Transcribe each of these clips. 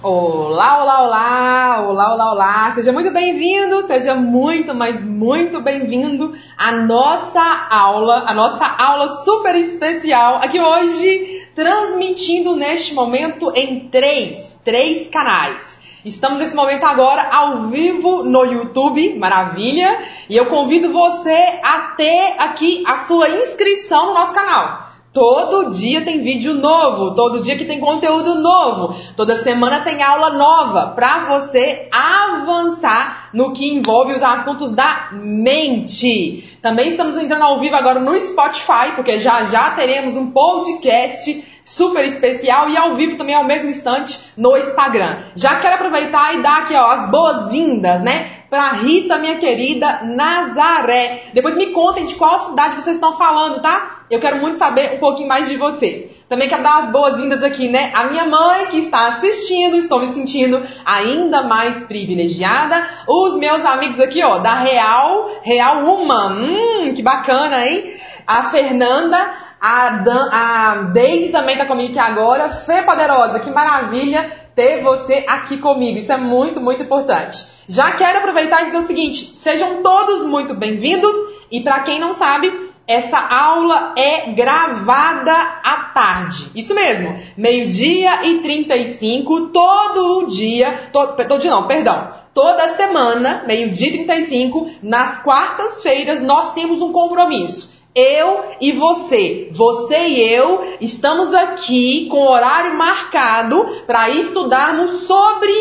Olá, olá, olá, olá, olá, olá. Seja muito bem-vindo, seja muito, mas muito bem-vindo à nossa aula, a nossa aula super especial aqui hoje, transmitindo neste momento em três, três canais. Estamos nesse momento agora ao vivo no YouTube, maravilha, e eu convido você a ter aqui a sua inscrição no nosso canal. Todo dia tem vídeo novo, todo dia que tem conteúdo novo, toda semana tem aula nova para você avançar no que envolve os assuntos da mente. Também estamos entrando ao vivo agora no Spotify, porque já já teremos um podcast super especial e ao vivo também ao mesmo instante no Instagram. Já quero aproveitar e dar aqui ó, as boas-vindas, né? Pra Rita, minha querida Nazaré. Depois me contem de qual cidade vocês estão falando, tá? Eu quero muito saber um pouquinho mais de vocês. Também quero dar as boas-vindas aqui, né? A minha mãe que está assistindo, estou me sentindo ainda mais privilegiada. Os meus amigos aqui, ó, da Real, Real Uma. Hum, que bacana, hein? A Fernanda, a, Dan, a Daisy também está comigo aqui agora. Fê Poderosa, que maravilha ter você aqui comigo. Isso é muito, muito importante. Já quero aproveitar e dizer o seguinte: sejam todos muito bem-vindos. E para quem não sabe, essa aula é gravada à tarde. Isso mesmo. Meio-dia e 35, todo dia. Todo, todo dia não, perdão. Toda semana, meio-dia e 35, nas quartas-feiras, nós temos um compromisso. Eu e você, você e eu, estamos aqui com horário marcado para estudarmos sobre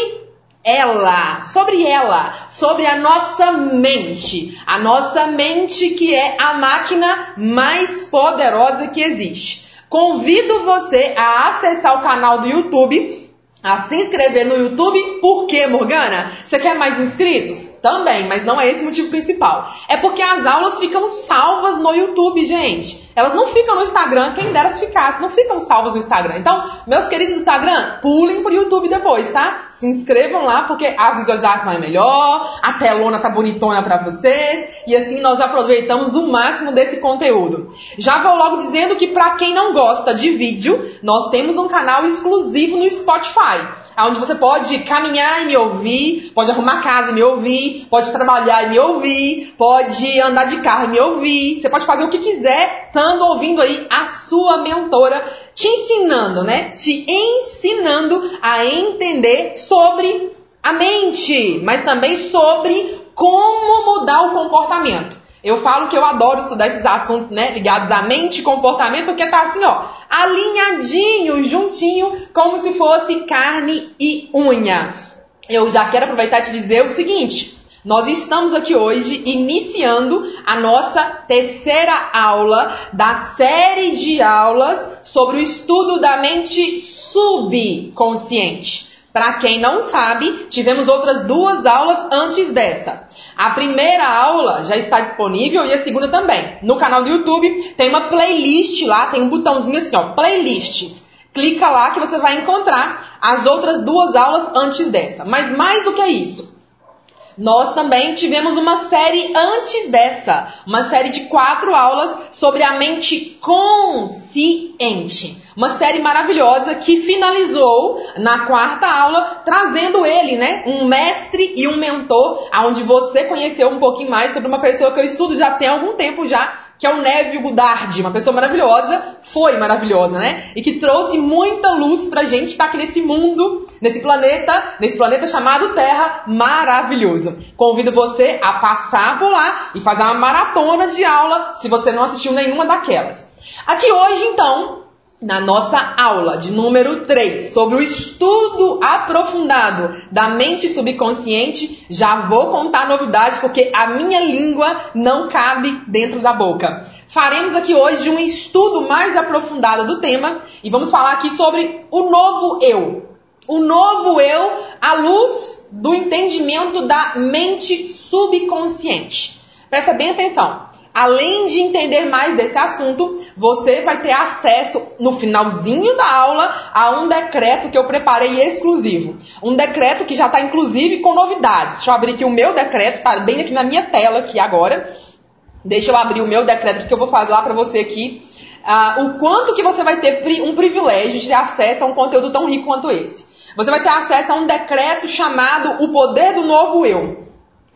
ela, sobre ela, sobre a nossa mente. A nossa mente que é a máquina mais poderosa que existe. Convido você a acessar o canal do YouTube a se inscrever no YouTube. Por quê, Morgana? Você quer mais inscritos? Também, mas não é esse o motivo principal. É porque as aulas ficam salvas no YouTube, gente. Elas não ficam no Instagram, quem dera se ficasse, não ficam salvas no Instagram. Então, meus queridos do Instagram, pulem pro YouTube depois, tá? Se inscrevam lá porque a visualização é melhor, a telona tá bonitona para vocês e assim nós aproveitamos o máximo desse conteúdo. Já vou logo dizendo que para quem não gosta de vídeo, nós temos um canal exclusivo no Spotify onde você pode caminhar e me ouvir, pode arrumar casa e me ouvir, pode trabalhar e me ouvir, pode andar de carro e me ouvir, você pode fazer o que quiser, estando ouvindo aí a sua mentora te ensinando, né? Te ensinando a entender sobre a mente, mas também sobre como mudar o comportamento. Eu falo que eu adoro estudar esses assuntos, né, ligados à mente e comportamento, porque tá assim, ó, alinhadinho, juntinho, como se fosse carne e unha. Eu já quero aproveitar e te dizer o seguinte: nós estamos aqui hoje iniciando a nossa terceira aula da série de aulas sobre o estudo da mente subconsciente. Para quem não sabe, tivemos outras duas aulas antes dessa. A primeira aula já está disponível e a segunda também. No canal do YouTube tem uma playlist lá, tem um botãozinho assim, ó, playlists. Clica lá que você vai encontrar as outras duas aulas antes dessa. Mas mais do que isso, nós também tivemos uma série antes dessa, uma série de quatro aulas sobre a mente consciente. Uma série maravilhosa que finalizou na quarta aula, trazendo ele, né, um mestre e um mentor, aonde você conheceu um pouquinho mais sobre uma pessoa que eu estudo já tem algum tempo já, que é o Neville Goddard, uma pessoa maravilhosa, foi maravilhosa, né? E que trouxe muita luz pra gente que tá aqui nesse mundo, nesse planeta, nesse planeta chamado Terra maravilhoso. Convido você a passar por lá e fazer uma maratona de aula se você não assistiu nenhuma daquelas. Aqui hoje, então, na nossa aula de número 3 sobre o estudo aprofundado da mente subconsciente, já vou contar novidade porque a minha língua não cabe dentro da boca. Faremos aqui hoje um estudo mais aprofundado do tema e vamos falar aqui sobre o novo eu. O novo eu à luz do entendimento da mente subconsciente. Presta bem atenção. Além de entender mais desse assunto, você vai ter acesso no finalzinho da aula a um decreto que eu preparei exclusivo. Um decreto que já está inclusive com novidades. Deixa eu abrir aqui o meu decreto, está bem aqui na minha tela aqui agora. Deixa eu abrir o meu decreto que eu vou falar para você aqui. Uh, o quanto que você vai ter um privilégio de ter acesso a um conteúdo tão rico quanto esse. Você vai ter acesso a um decreto chamado O Poder do Novo Eu.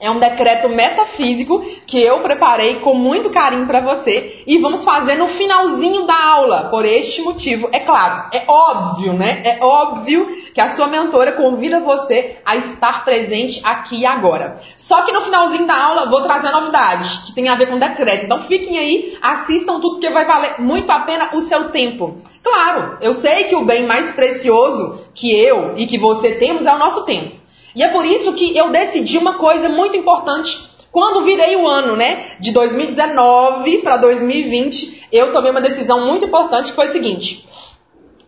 É um decreto metafísico que eu preparei com muito carinho para você e vamos fazer no finalzinho da aula. Por este motivo, é claro, é óbvio, né? É óbvio que a sua mentora convida você a estar presente aqui e agora. Só que no finalzinho da aula vou trazer a novidade que tem a ver com decreto. Então fiquem aí, assistam tudo que vai valer muito a pena o seu tempo. Claro, eu sei que o bem mais precioso que eu e que você temos é o nosso tempo. E é por isso que eu decidi uma coisa muito importante. Quando virei o ano, né, de 2019 para 2020, eu tomei uma decisão muito importante que foi o seguinte: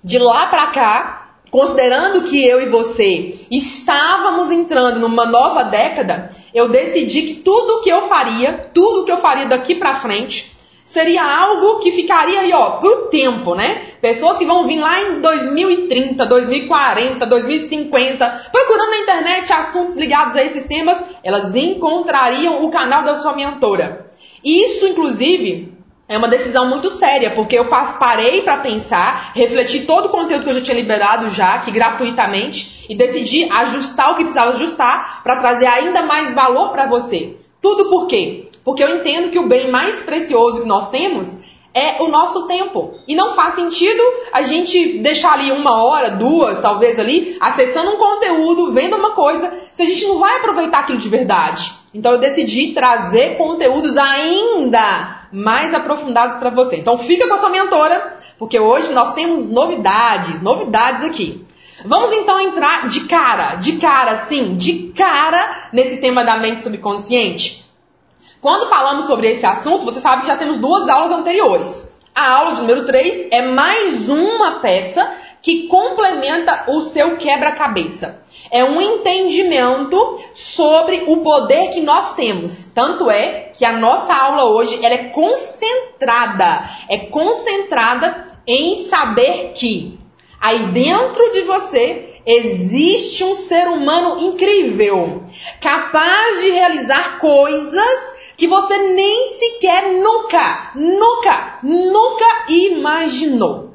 de lá para cá, considerando que eu e você estávamos entrando numa nova década, eu decidi que tudo que eu faria, tudo que eu faria daqui para frente, seria algo que ficaria aí, ó, pro tempo, né? Pessoas que vão vir lá em 2030, 2040, 2050, procurando na internet assuntos ligados a esses temas, elas encontrariam o canal da sua mentora. Isso, inclusive, é uma decisão muito séria, porque eu parei para pensar, refleti todo o conteúdo que eu já tinha liberado já, aqui gratuitamente, e decidi ajustar o que precisava ajustar para trazer ainda mais valor para você. Tudo por quê? Porque eu entendo que o bem mais precioso que nós temos é o nosso tempo. E não faz sentido a gente deixar ali uma hora, duas, talvez ali, acessando um conteúdo, vendo uma coisa, se a gente não vai aproveitar aquilo de verdade. Então eu decidi trazer conteúdos ainda mais aprofundados para você. Então fica com a sua mentora, porque hoje nós temos novidades, novidades aqui. Vamos então entrar de cara, de cara, sim, de cara nesse tema da mente subconsciente. Quando falamos sobre esse assunto, você sabe que já temos duas aulas anteriores. A aula de número 3 é mais uma peça que complementa o seu quebra-cabeça. É um entendimento sobre o poder que nós temos. Tanto é que a nossa aula hoje ela é concentrada, é concentrada em saber que aí dentro de você existe um ser humano incrível, capaz de realizar coisas que você nem sequer nunca, nunca, nunca imaginou.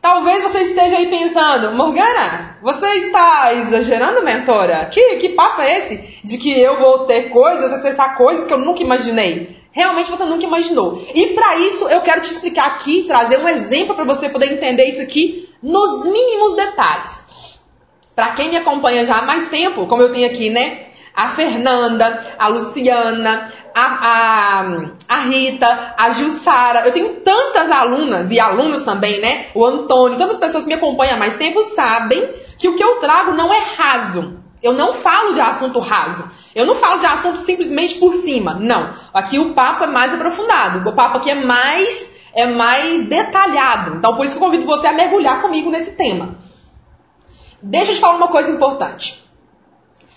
Talvez você esteja aí pensando, Morgana, você está exagerando, mentora? Que, que papo é esse de que eu vou ter coisas, acessar coisas que eu nunca imaginei? Realmente você nunca imaginou. E para isso eu quero te explicar aqui, trazer um exemplo para você poder entender isso aqui nos mínimos detalhes. Para quem me acompanha já há mais tempo, como eu tenho aqui, né? A Fernanda, a Luciana, a, a, a Rita, a Jussara. Eu tenho tantas alunas e alunos também, né? O Antônio, tantas pessoas que me acompanham há mais tempo sabem que o que eu trago não é raso. Eu não falo de assunto raso. Eu não falo de assunto simplesmente por cima. Não. Aqui o papo é mais aprofundado. O papo aqui é mais é mais detalhado. Então por isso que eu convido você a mergulhar comigo nesse tema. Deixa eu te falar uma coisa importante.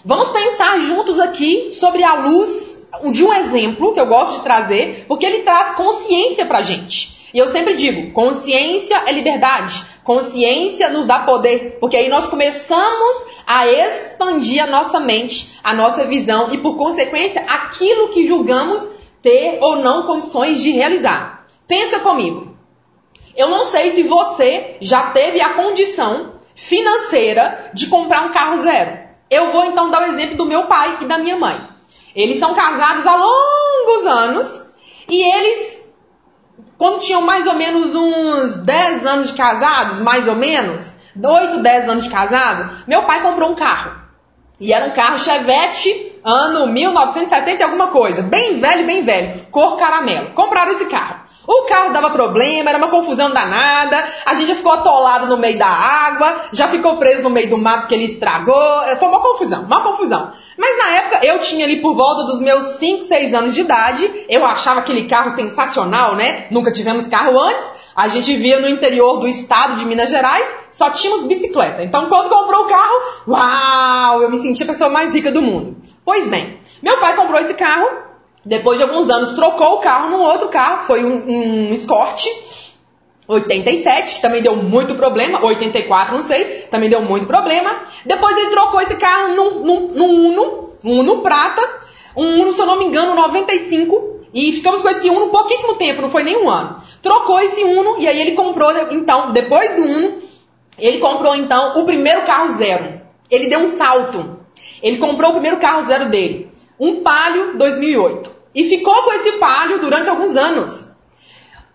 Vamos pensar juntos aqui sobre a luz de um exemplo que eu gosto de trazer, porque ele traz consciência pra gente. E eu sempre digo, consciência é liberdade, consciência nos dá poder, porque aí nós começamos a expandir a nossa mente, a nossa visão e por consequência aquilo que julgamos ter ou não condições de realizar. Pensa comigo. Eu não sei se você já teve a condição financeira de comprar um carro zero. Eu vou então dar o exemplo do meu pai e da minha mãe. Eles são casados há longos anos e eles, quando tinham mais ou menos uns 10 anos de casados, mais ou menos, 8, 10 anos de casado, meu pai comprou um carro. E era um carro Chevette, ano 1970 e alguma coisa. Bem velho, bem velho. Cor caramelo. Compraram esse carro. O carro dava problema, era uma confusão danada. A gente já ficou atolado no meio da água, já ficou preso no meio do mato porque ele estragou. Foi uma confusão, uma confusão. Mas na época eu tinha ali por volta dos meus 5, 6 anos de idade. Eu achava aquele carro sensacional, né? Nunca tivemos carro antes. A gente via no interior do estado de Minas Gerais, só tínhamos bicicleta. Então, quando comprou o carro, uau, eu me senti a pessoa mais rica do mundo. Pois bem, meu pai comprou esse carro, depois de alguns anos trocou o carro num outro carro, foi um, um Escort 87, que também deu muito problema, 84, não sei, também deu muito problema. Depois ele trocou esse carro num, num, num Uno, um Uno prata, um Uno, se eu não me engano, 95, E ficamos com esse Uno pouquíssimo tempo, não foi nem um ano. Trocou esse Uno e aí ele comprou, então, depois do Uno, ele comprou então o primeiro carro zero. Ele deu um salto. Ele comprou o primeiro carro zero dele, um Palio 2008. E ficou com esse Palio durante alguns anos.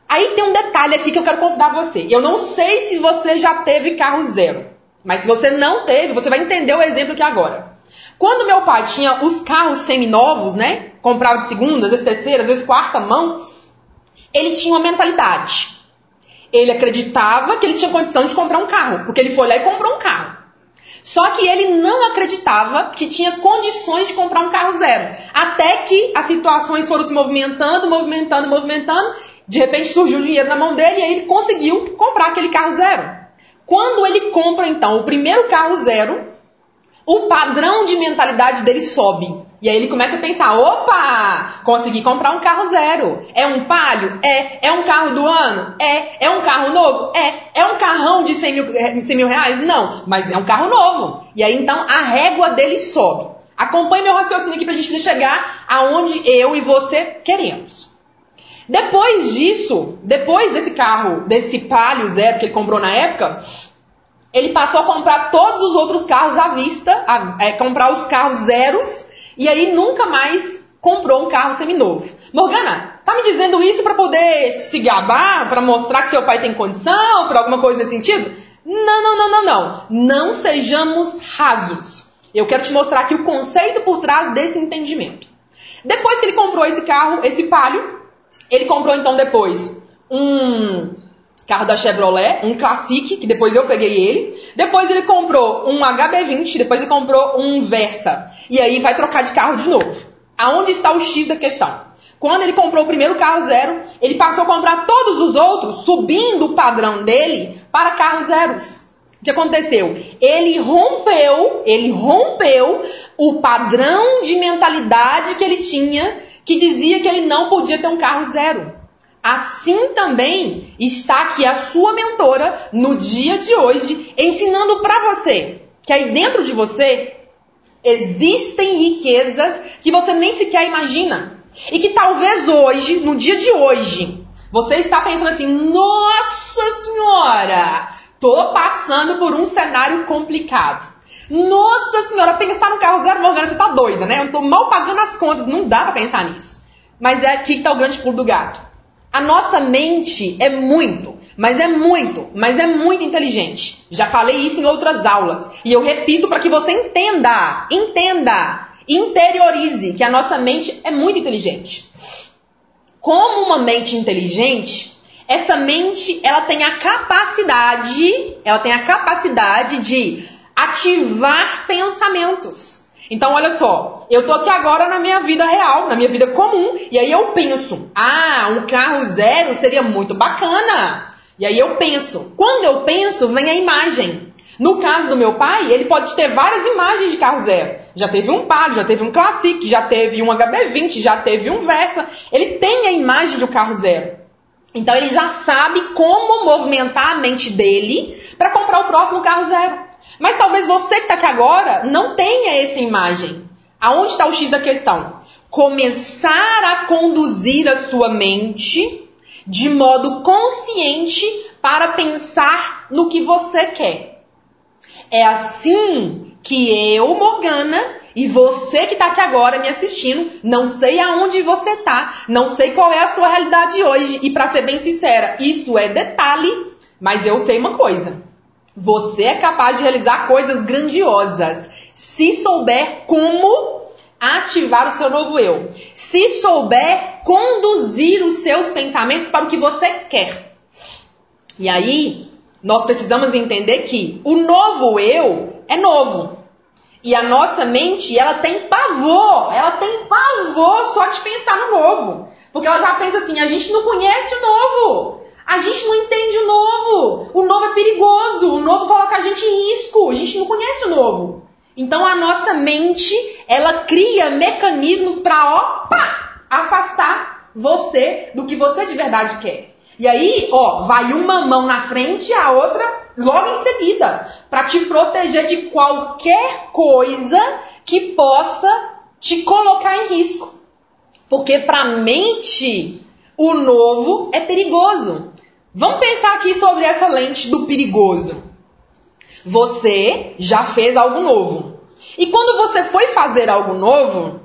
Aí tem um detalhe aqui que eu quero convidar você. Eu não sei se você já teve carro zero, mas se você não teve, você vai entender o exemplo aqui agora. Quando meu pai tinha os carros seminovos, né? Comprava de segunda, às vezes terceira, às vezes quarta mão, ele tinha uma mentalidade. Ele acreditava que ele tinha condição de comprar um carro, porque ele foi lá e comprou um carro. Só que ele não acreditava que tinha condições de comprar um carro zero. Até que as situações foram se movimentando, movimentando, movimentando. De repente surgiu dinheiro na mão dele e aí ele conseguiu comprar aquele carro zero. Quando ele compra então o primeiro carro zero, o padrão de mentalidade dele sobe. E aí ele começa a pensar: opa, consegui comprar um carro zero. É um palio? É. É um carro do ano? É. É um carro novo? É. É um carrão de 100 mil, 100 mil reais? Não, mas é um carro novo. E aí então a régua dele sobe. Acompanhe meu raciocínio aqui pra gente chegar aonde eu e você queremos. Depois disso, depois desse carro, desse palio zero que ele comprou na época, ele passou a comprar todos os outros carros à vista, a, é, comprar os carros zeros, e aí nunca mais comprou um carro seminovo. Morgana, tá me dizendo isso para poder se gabar, para mostrar que seu pai tem condição, para alguma coisa nesse sentido? Não, não, não, não, não. Não sejamos rasos. Eu quero te mostrar aqui o conceito por trás desse entendimento. Depois que ele comprou esse carro, esse Palio, ele comprou então depois um carro da Chevrolet, um Classic, que depois eu peguei ele. Depois ele comprou um HB20, depois ele comprou um Versa. E aí vai trocar de carro de novo. Aonde está o X da questão? Quando ele comprou o primeiro carro zero, ele passou a comprar todos os outros, subindo o padrão dele para carros zeros. O que aconteceu? Ele rompeu, ele rompeu o padrão de mentalidade que ele tinha, que dizia que ele não podia ter um carro zero. Assim também está aqui a sua mentora no dia de hoje, ensinando para você que aí dentro de você existem riquezas que você nem sequer imagina. E que talvez hoje, no dia de hoje, você está pensando assim: nossa senhora, tô passando por um cenário complicado. Nossa senhora, pensar no carro zero, Morgana, você tá doida, né? Eu tô mal pagando as contas, não dá para pensar nisso. Mas é aqui que tá o grande pulo do gato. A nossa mente é muito, mas é muito, mas é muito inteligente. Já falei isso em outras aulas e eu repito para que você entenda, entenda, interiorize que a nossa mente é muito inteligente. Como uma mente inteligente, essa mente ela tem a capacidade, ela tem a capacidade de ativar pensamentos. Então, olha só, eu tô aqui agora na minha vida real, na minha vida comum, e aí eu penso, ah, um carro zero seria muito bacana. E aí eu penso, quando eu penso, vem a imagem. No caso do meu pai, ele pode ter várias imagens de carro zero. Já teve um Palio, já teve um Classic, já teve um HB20, já teve um Versa. Ele tem a imagem de um carro zero. Então ele já sabe como movimentar a mente dele para comprar o próximo carro zero. Mas talvez você que está aqui agora não tenha essa imagem. Aonde está o X da questão? Começar a conduzir a sua mente de modo consciente para pensar no que você quer. É assim que eu, Morgana, e você que está aqui agora me assistindo, não sei aonde você está, não sei qual é a sua realidade hoje, e para ser bem sincera, isso é detalhe, mas eu sei uma coisa. Você é capaz de realizar coisas grandiosas se souber como ativar o seu novo eu. Se souber conduzir os seus pensamentos para o que você quer. E aí, nós precisamos entender que o novo eu é novo. E a nossa mente, ela tem pavor, ela tem pavor só de pensar no novo. Porque ela já pensa assim, a gente não conhece o novo. A gente não entende o novo. O novo é perigoso. O novo coloca a gente em risco. A gente não conhece o novo. Então a nossa mente, ela cria mecanismos para, opa, afastar você do que você de verdade quer. E aí, ó, vai uma mão na frente e a outra logo em seguida, para te proteger de qualquer coisa que possa te colocar em risco. Porque para a mente, o novo é perigoso. Vamos pensar aqui sobre essa lente do perigoso. Você já fez algo novo. E quando você foi fazer algo novo,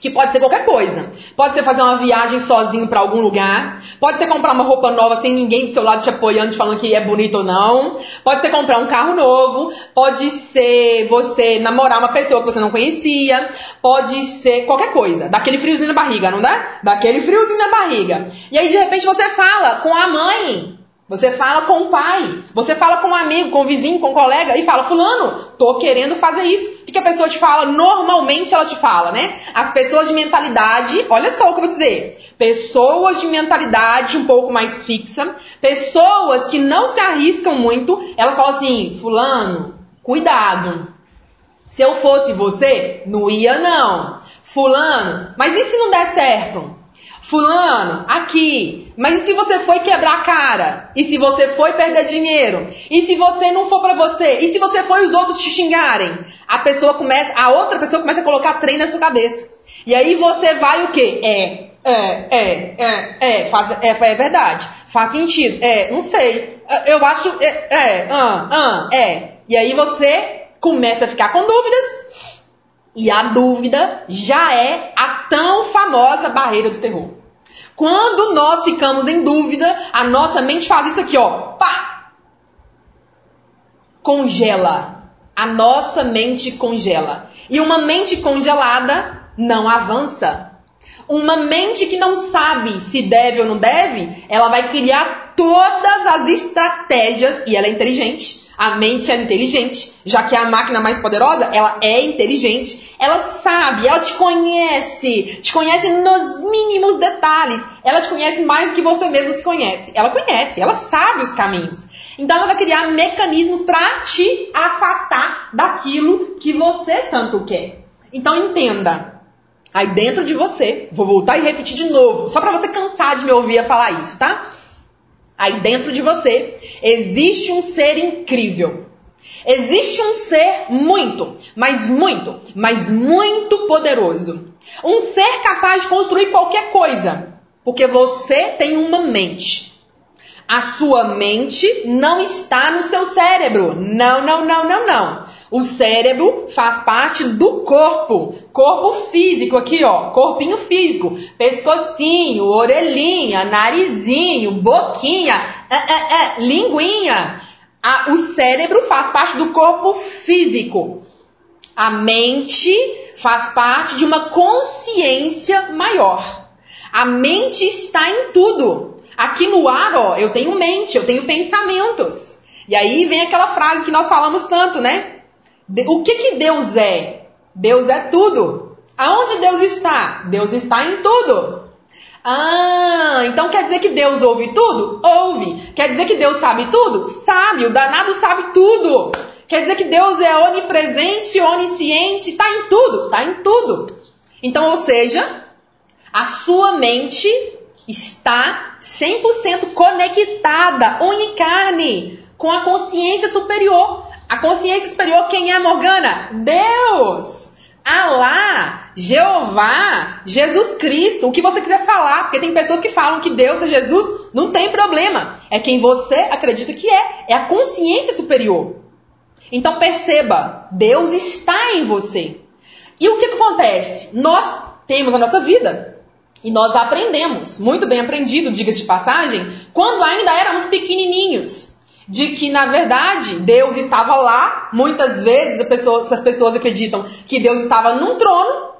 que pode ser qualquer coisa. Pode ser fazer uma viagem sozinho para algum lugar. Pode ser comprar uma roupa nova sem ninguém do seu lado te apoiando, te falando que é bonito ou não. Pode ser comprar um carro novo. Pode ser você namorar uma pessoa que você não conhecia. Pode ser qualquer coisa. Daquele friozinho na barriga, não dá? Daquele friozinho na barriga. E aí de repente você fala com a mãe você fala com o pai, você fala com um amigo, com um vizinho, com um colega e fala: Fulano, tô querendo fazer isso. O que a pessoa te fala? Normalmente ela te fala, né? As pessoas de mentalidade, olha só o que eu vou dizer. Pessoas de mentalidade um pouco mais fixa, pessoas que não se arriscam muito, elas falam assim: Fulano, cuidado. Se eu fosse você, não ia não. Fulano, mas e se não der certo? Fulano, aqui. Mas e se você foi quebrar a cara? E se você foi perder dinheiro? E se você não for para você? E se você foi os outros te xingarem? A pessoa começa, a outra pessoa começa a colocar trem na sua cabeça. E aí você vai o quê? É, é, é, é, é, faz, é, é verdade. Faz sentido. É, não sei. Eu acho, é, é, ah, ah, é. E aí você começa a ficar com dúvidas e a dúvida já é a tão famosa barreira do terror. Quando nós ficamos em dúvida, a nossa mente faz isso aqui, ó. Pá! Congela. A nossa mente congela. E uma mente congelada não avança. Uma mente que não sabe se deve ou não deve, ela vai criar todas as estratégias, e ela é inteligente, a mente é inteligente, já que é a máquina mais poderosa, ela é inteligente, ela sabe, ela te conhece, te conhece nos mínimos detalhes. Ela te conhece mais do que você mesmo se conhece. Ela conhece, ela sabe os caminhos. Então ela vai criar mecanismos para te afastar daquilo que você tanto quer. Então entenda, aí dentro de você, vou voltar e repetir de novo, só para você cansar de me ouvir falar isso, tá? Aí dentro de você existe um ser incrível. Existe um ser muito, mas muito, mas muito poderoso. Um ser capaz de construir qualquer coisa. Porque você tem uma mente. A sua mente não está no seu cérebro. Não, não, não, não, não. O cérebro faz parte do corpo. Corpo físico aqui, ó. Corpinho físico. Pescocinho, orelhinha, narizinho, boquinha, é, é, é, linguinha. A, o cérebro faz parte do corpo físico. A mente faz parte de uma consciência maior. A mente está em tudo. Aqui no ar, ó, eu tenho mente, eu tenho pensamentos. E aí vem aquela frase que nós falamos tanto, né? O que, que Deus é? Deus é tudo. Aonde Deus está? Deus está em tudo. Ah, então quer dizer que Deus ouve tudo? Ouve. Quer dizer que Deus sabe tudo? Sabe. O danado sabe tudo. Quer dizer que Deus é onipresente, onisciente, está em tudo, está em tudo. Então, ou seja, a sua mente está 100% conectada, unicarne, com a consciência superior. A consciência superior, quem é Morgana? Deus! Alá, Jeová, Jesus Cristo, o que você quiser falar, porque tem pessoas que falam que Deus é Jesus, não tem problema. É quem você acredita que é, é a consciência superior. Então perceba, Deus está em você. E o que, que acontece? Nós temos a nossa vida e nós aprendemos, muito bem aprendido, diga-se de passagem, quando ainda éramos pequenininhos de que, na verdade, Deus estava lá. Muitas vezes pessoa, as pessoas acreditam que Deus estava num trono,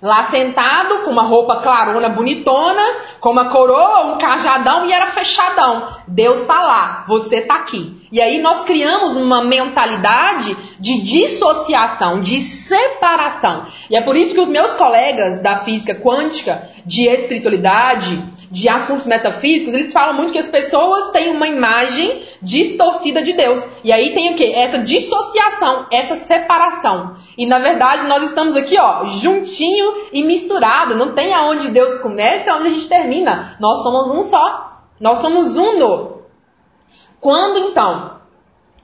lá sentado, com uma roupa clarona, bonitona, com uma coroa, um cajadão e era fechadão. Deus está lá, você está aqui. E aí nós criamos uma mentalidade de dissociação, de separação. E é por isso que os meus colegas da física quântica, de espiritualidade, de assuntos metafísicos, eles falam muito que as pessoas têm uma imagem distorcida de Deus. E aí tem o que? Essa dissociação, essa separação. E na verdade nós estamos aqui, ó, juntinho e misturado. Não tem aonde Deus começa e aonde a gente termina. Nós somos um só. Nós somos uno. Quando então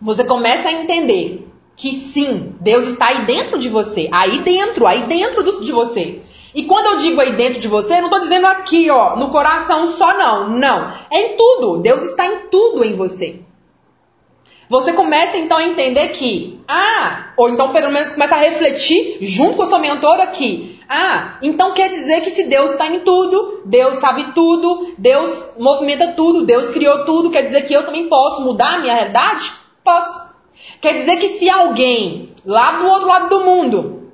você começa a entender que sim, Deus está aí dentro de você, aí dentro, aí dentro de você. E quando eu digo aí dentro de você, não estou dizendo aqui, ó, no coração só não, não. É em tudo. Deus está em tudo em você. Você começa então a entender que, ah, ou então pelo menos começa a refletir junto com a sua mentora que, ah, então quer dizer que se Deus está em tudo, Deus sabe tudo, Deus movimenta tudo, Deus criou tudo, quer dizer que eu também posso mudar a minha realidade? Posso. Quer dizer que se alguém lá do outro lado do mundo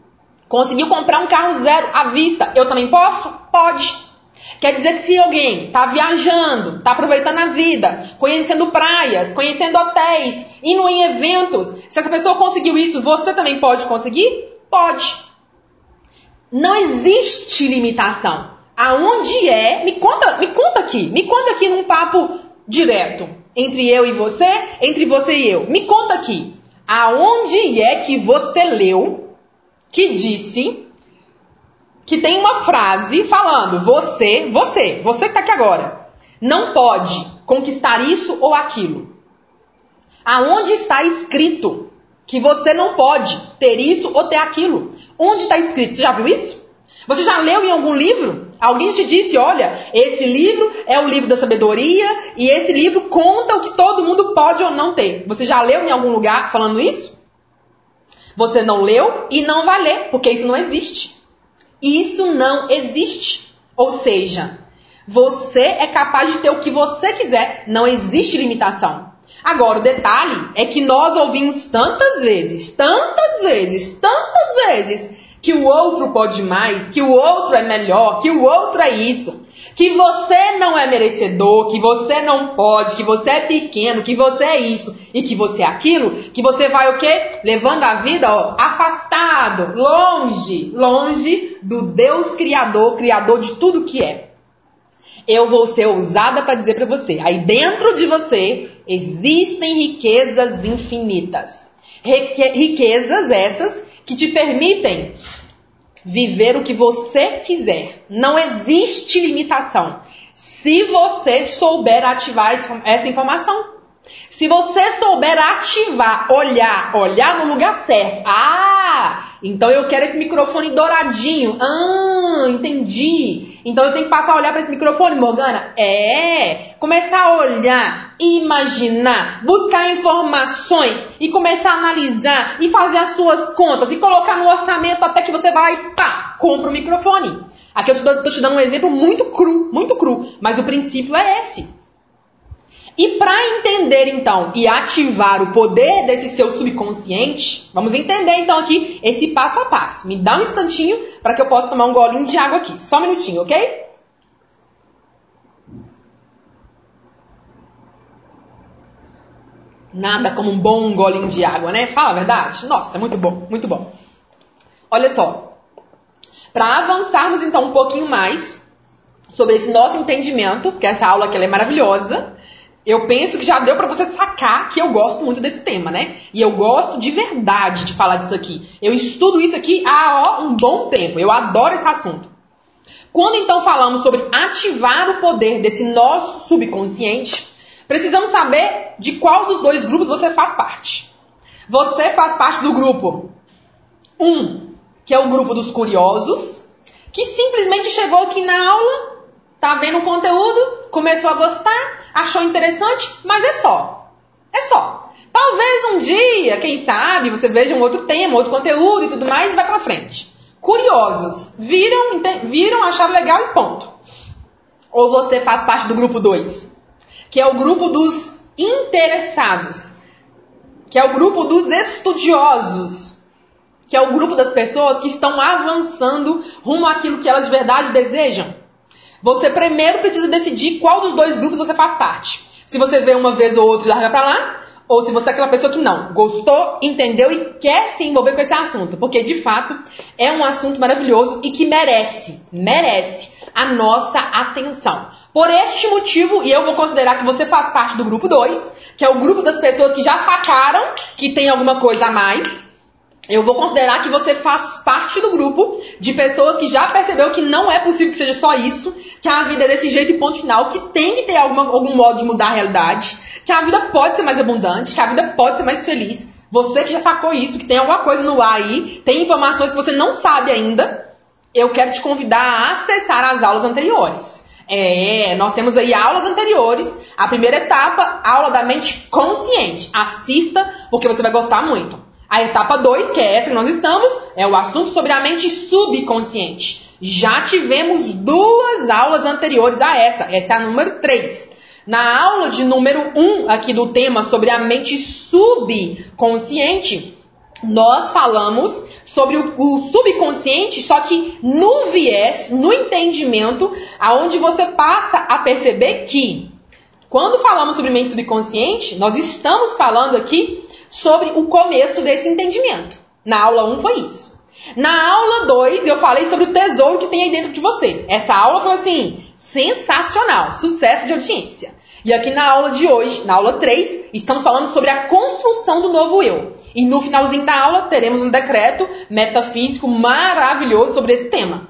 conseguiu comprar um carro zero à vista, eu também posso? Pode. Quer dizer que se alguém está viajando, está aproveitando a vida, conhecendo praias, conhecendo hotéis, indo em eventos, se essa pessoa conseguiu isso, você também pode conseguir? Pode. Não existe limitação. Aonde é? Me conta, me conta aqui, me conta aqui num papo direto entre eu e você, entre você e eu. Me conta aqui. Aonde é que você leu que disse que tem uma frase falando: você, você, você que tá aqui agora, não pode conquistar isso ou aquilo. Aonde está escrito que você não pode ter isso ou ter aquilo? Onde está escrito? Você já viu isso? Você já leu em algum livro? Alguém te disse, olha, esse livro é o livro da sabedoria e esse livro conta o que todo mundo pode ou não ter. Você já leu em algum lugar falando isso? Você não leu e não vai ler, porque isso não existe. Isso não existe. Ou seja, você é capaz de ter o que você quiser, não existe limitação. Agora, o detalhe é que nós ouvimos tantas vezes, tantas vezes, tantas vezes, que o outro pode mais, que o outro é melhor, que o outro é isso, que você não é merecedor, que você não pode, que você é pequeno, que você é isso e que você é aquilo, que você vai o quê? Levando a vida ó, afastado, longe, longe do Deus criador, criador de tudo que é. Eu vou ser ousada para dizer para você, aí dentro de você existem riquezas infinitas. Riquezas essas que te permitem viver o que você quiser. Não existe limitação. Se você souber ativar essa informação. Se você souber ativar, olhar, olhar no lugar certo. Ah, então eu quero esse microfone douradinho. Ah, entendi. Então eu tenho que passar a olhar para esse microfone, Morgana? É. Começar a olhar, imaginar, buscar informações e começar a analisar e fazer as suas contas e colocar no orçamento até que você vai e pá, compra o microfone. Aqui eu estou te dando um exemplo muito cru, muito cru, mas o princípio é esse. E para entender então e ativar o poder desse seu subconsciente, vamos entender então aqui esse passo a passo. Me dá um instantinho para que eu possa tomar um golinho de água aqui. Só um minutinho, ok? Nada como um bom golinho de água, né? Fala a verdade? Nossa, muito bom, muito bom. Olha só. Para avançarmos então um pouquinho mais sobre esse nosso entendimento, porque essa aula aqui é maravilhosa, eu penso que já deu para você sacar que eu gosto muito desse tema, né? E eu gosto de verdade de falar disso aqui. Eu estudo isso aqui há ó, um bom tempo. Eu adoro esse assunto. Quando então falamos sobre ativar o poder desse nosso subconsciente, precisamos saber de qual dos dois grupos você faz parte. Você faz parte do grupo 1, um, que é o grupo dos curiosos, que simplesmente chegou aqui na aula, tá vendo o conteúdo, começou a gostar, achou interessante, mas é só. É só. Talvez um dia, quem sabe, você veja um outro tema, outro conteúdo e tudo mais e vai pra frente. Curiosos, viram, viram, acharam legal e ponto. Ou você faz parte do grupo 2, que é o grupo dos interessados, que é o grupo dos estudiosos, que é o grupo das pessoas que estão avançando rumo àquilo que elas de verdade desejam. Você primeiro precisa decidir qual dos dois grupos você faz parte. Se você vê uma vez ou outra e larga pra lá, ou se você é aquela pessoa que não, gostou, entendeu e quer se envolver com esse assunto. Porque de fato é um assunto maravilhoso e que merece, merece a nossa atenção. Por este motivo, e eu vou considerar que você faz parte do grupo 2, que é o grupo das pessoas que já sacaram que tem alguma coisa a mais, eu vou considerar que você faz parte do grupo de pessoas que já percebeu que não é possível que seja só isso, que a vida é desse jeito e ponto final, que tem que ter alguma, algum modo de mudar a realidade, que a vida pode ser mais abundante, que a vida pode ser mais feliz. Você que já sacou isso, que tem alguma coisa no ar aí, tem informações que você não sabe ainda, eu quero te convidar a acessar as aulas anteriores. É, nós temos aí aulas anteriores. A primeira etapa, aula da mente consciente. Assista, porque você vai gostar muito. A etapa 2, que é essa que nós estamos, é o assunto sobre a mente subconsciente. Já tivemos duas aulas anteriores a essa. Essa é a número 3. Na aula de número 1 um, aqui do tema sobre a mente subconsciente, nós falamos sobre o, o, subconsciente, só que no viés, no entendimento, aonde você passa a perceber que quando falamos sobre mente subconsciente, nós estamos falando aqui sobre o começo desse entendimento. Na aula 1 foi isso. Na aula 2 eu falei sobre o tesouro que tem aí dentro de você. Essa aula foi assim, sensacional, sucesso de audiência. E aqui na aula de hoje, na aula 3, estamos falando sobre a construção do novo eu. E no finalzinho da aula teremos um decreto metafísico maravilhoso sobre esse tema.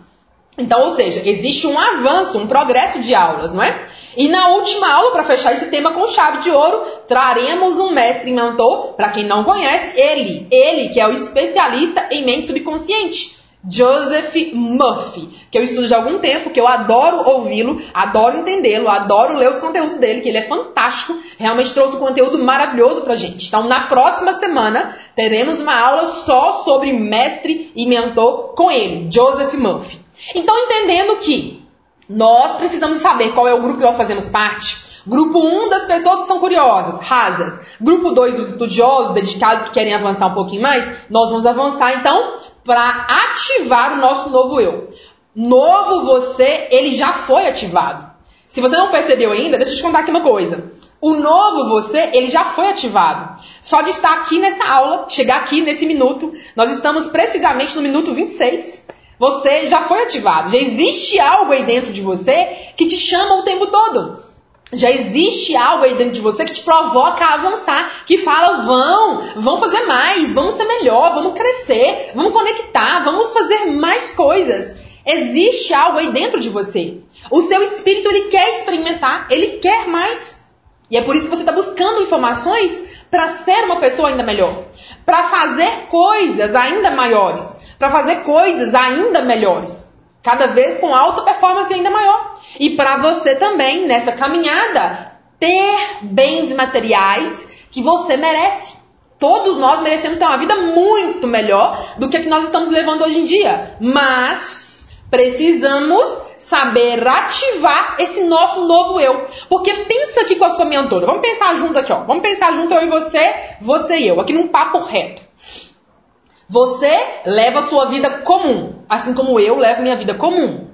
Então, ou seja, existe um avanço, um progresso de aulas, não é? E na última aula, para fechar esse tema com chave de ouro, traremos um mestre mentor, para quem não conhece, ele, ele que é o especialista em mente subconsciente. Joseph Murphy, que eu estudo já há algum tempo, que eu adoro ouvi-lo, adoro entendê-lo, adoro ler os conteúdos dele, que ele é fantástico, realmente trouxe um conteúdo maravilhoso pra gente. Então, na próxima semana, teremos uma aula só sobre mestre e mentor com ele, Joseph Murphy. Então, entendendo que nós precisamos saber qual é o grupo que nós fazemos parte, Grupo 1 um das pessoas que são curiosas, rasas. Grupo 2 dos estudiosos, dedicados que querem avançar um pouquinho mais. Nós vamos avançar então para ativar o nosso novo eu. Novo você, ele já foi ativado. Se você não percebeu ainda, deixa eu te contar aqui uma coisa. O novo você, ele já foi ativado. Só de estar aqui nessa aula, chegar aqui nesse minuto, nós estamos precisamente no minuto 26. Você já foi ativado. Já existe algo aí dentro de você que te chama o tempo todo. Já existe algo aí dentro de você que te provoca a avançar, que fala: vão, vão fazer mais, vamos ser melhor, vamos crescer, vamos conectar, vamos fazer mais coisas. Existe algo aí dentro de você. O seu espírito ele quer experimentar, ele quer mais. E é por isso que você está buscando informações para ser uma pessoa ainda melhor, para fazer coisas ainda maiores, para fazer coisas ainda melhores, cada vez com alta performance ainda maior. E para você também, nessa caminhada, ter bens materiais que você merece. Todos nós merecemos ter uma vida muito melhor do que a que nós estamos levando hoje em dia. Mas precisamos saber ativar esse nosso novo eu. Porque pensa aqui com a sua mentora. Vamos pensar junto aqui, ó. Vamos pensar junto eu e você, você e eu, aqui num papo reto. Você leva a sua vida comum, assim como eu levo minha vida comum.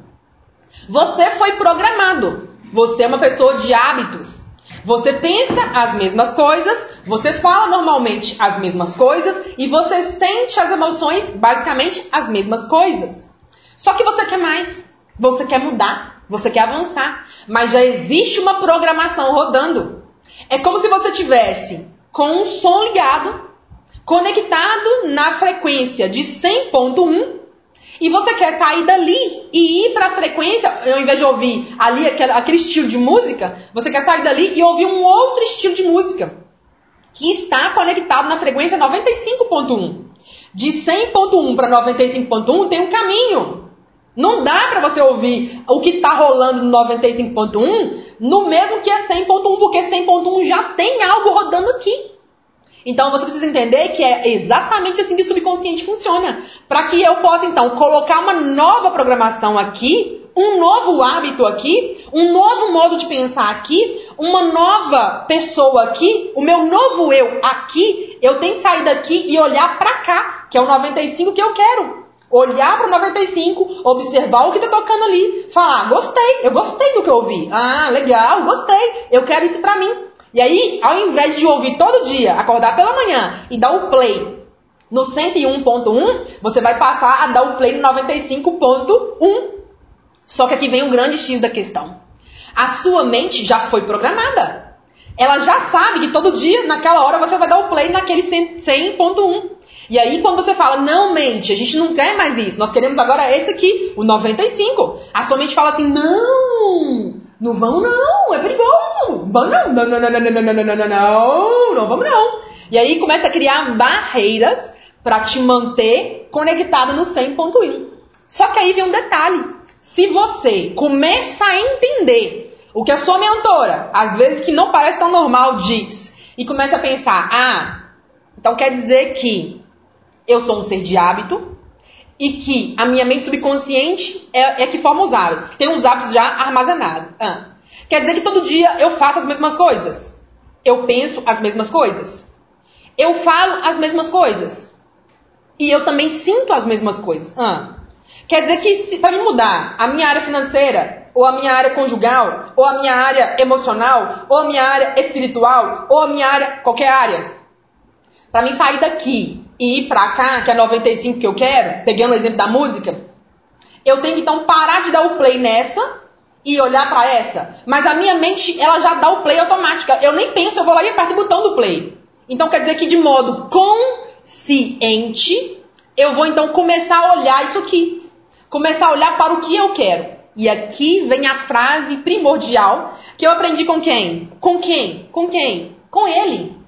Você foi programado. Você é uma pessoa de hábitos. Você pensa as mesmas coisas, você fala normalmente as mesmas coisas e você sente as emoções, basicamente as mesmas coisas. Só que você quer mais. Você quer mudar, você quer avançar, mas já existe uma programação rodando. É como se você tivesse com um som ligado, conectado na frequência de 100.1 e você quer sair dali e ir para a frequência, ao invés de ouvir ali aquele, aquele estilo de música, você quer sair dali e ouvir um outro estilo de música que está conectado na frequência 95.1. De 100.1 para 95.1 tem um caminho. Não dá para você ouvir o que está rolando no 95.1 no mesmo que é 100.1, porque 100.1 já tem algo rodando aqui. Então você precisa entender que é exatamente assim que o subconsciente funciona. Para que eu possa então colocar uma nova programação aqui, um novo hábito aqui, um novo modo de pensar aqui, uma nova pessoa aqui, o meu novo eu aqui, eu tenho que sair daqui e olhar para cá, que é o 95 que eu quero. Olhar para o 95, observar o que está tocando ali, falar, gostei, eu gostei do que eu ouvi. Ah, legal, gostei, eu quero isso para mim. E aí, ao invés de ouvir todo dia, acordar pela manhã e dar o play no 101.1, você vai passar a dar o play no 95.1. Só que aqui vem o grande X da questão. A sua mente já foi programada. Ela já sabe que todo dia, naquela hora, você vai dar o play naquele 100.1. E aí, quando você fala, não, mente, a gente não quer mais isso, nós queremos agora esse aqui, o 95. A sua mente fala assim, não, Não vão não, é perigoso. Vão não, não, não, não, não, não, não, não, não, não, não, não vamos não. E aí começa a criar barreiras para te manter conectada no 100.1. Só que aí vem um detalhe. Se você começa a entender o que a sua mentora, às vezes que não parece tão normal, diz, e começa a pensar, ah, então quer dizer que eu sou um ser de hábito e que a minha mente subconsciente é, é que forma os hábitos, que tem uns hábitos já armazenados. Ah, quer dizer que todo dia eu faço as mesmas coisas. Eu penso as mesmas coisas. Eu falo as mesmas coisas. E eu também sinto as mesmas coisas. Ah, quer dizer que para me mudar a minha área financeira, ou a minha área conjugal, ou a minha área emocional, ou a minha área espiritual, ou a minha área, qualquer área, para mim sair daqui e ir para cá, que é 95 que eu quero, pegando o exemplo da música, eu tenho que então parar de dar o play nessa e olhar para essa. Mas a minha mente, ela já dá o play automática. Eu nem penso, eu vou lá e aperto o botão do play. Então quer dizer que de modo consciente, eu vou então começar a olhar isso aqui. Começar a olhar para o que eu quero. E aqui vem a frase primordial que eu aprendi com quem? Com quem? Com quem? Com ele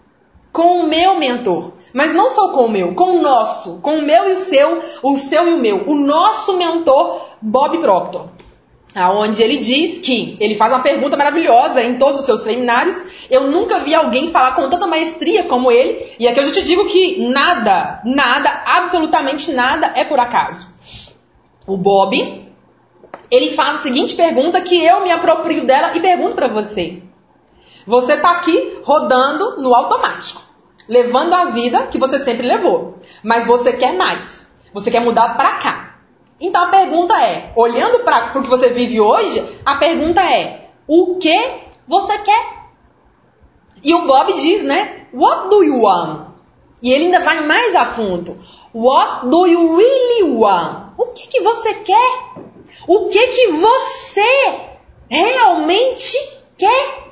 com o meu mentor. Mas não só com o meu, com o nosso, com o meu e o seu, o seu e o meu, o nosso mentor Bob Proctor. Aonde ele diz que ele faz uma pergunta maravilhosa em todos os seus seminários. Eu nunca vi alguém falar com tanta maestria como ele. E aqui eu já te digo que nada, nada, absolutamente nada é por acaso. O Bob, ele faz a seguinte pergunta que eu me aproprio dela e pergunto para você. Você está aqui rodando no automático, levando a vida que você sempre levou, mas você quer mais. Você quer mudar para cá. Então a pergunta é, olhando para o que você vive hoje, a pergunta é: o que você quer? E o Bob diz, né? What do you want? E ele ainda vai mais a fundo. What do you really want? O que, que você quer? O que, que você realmente quer?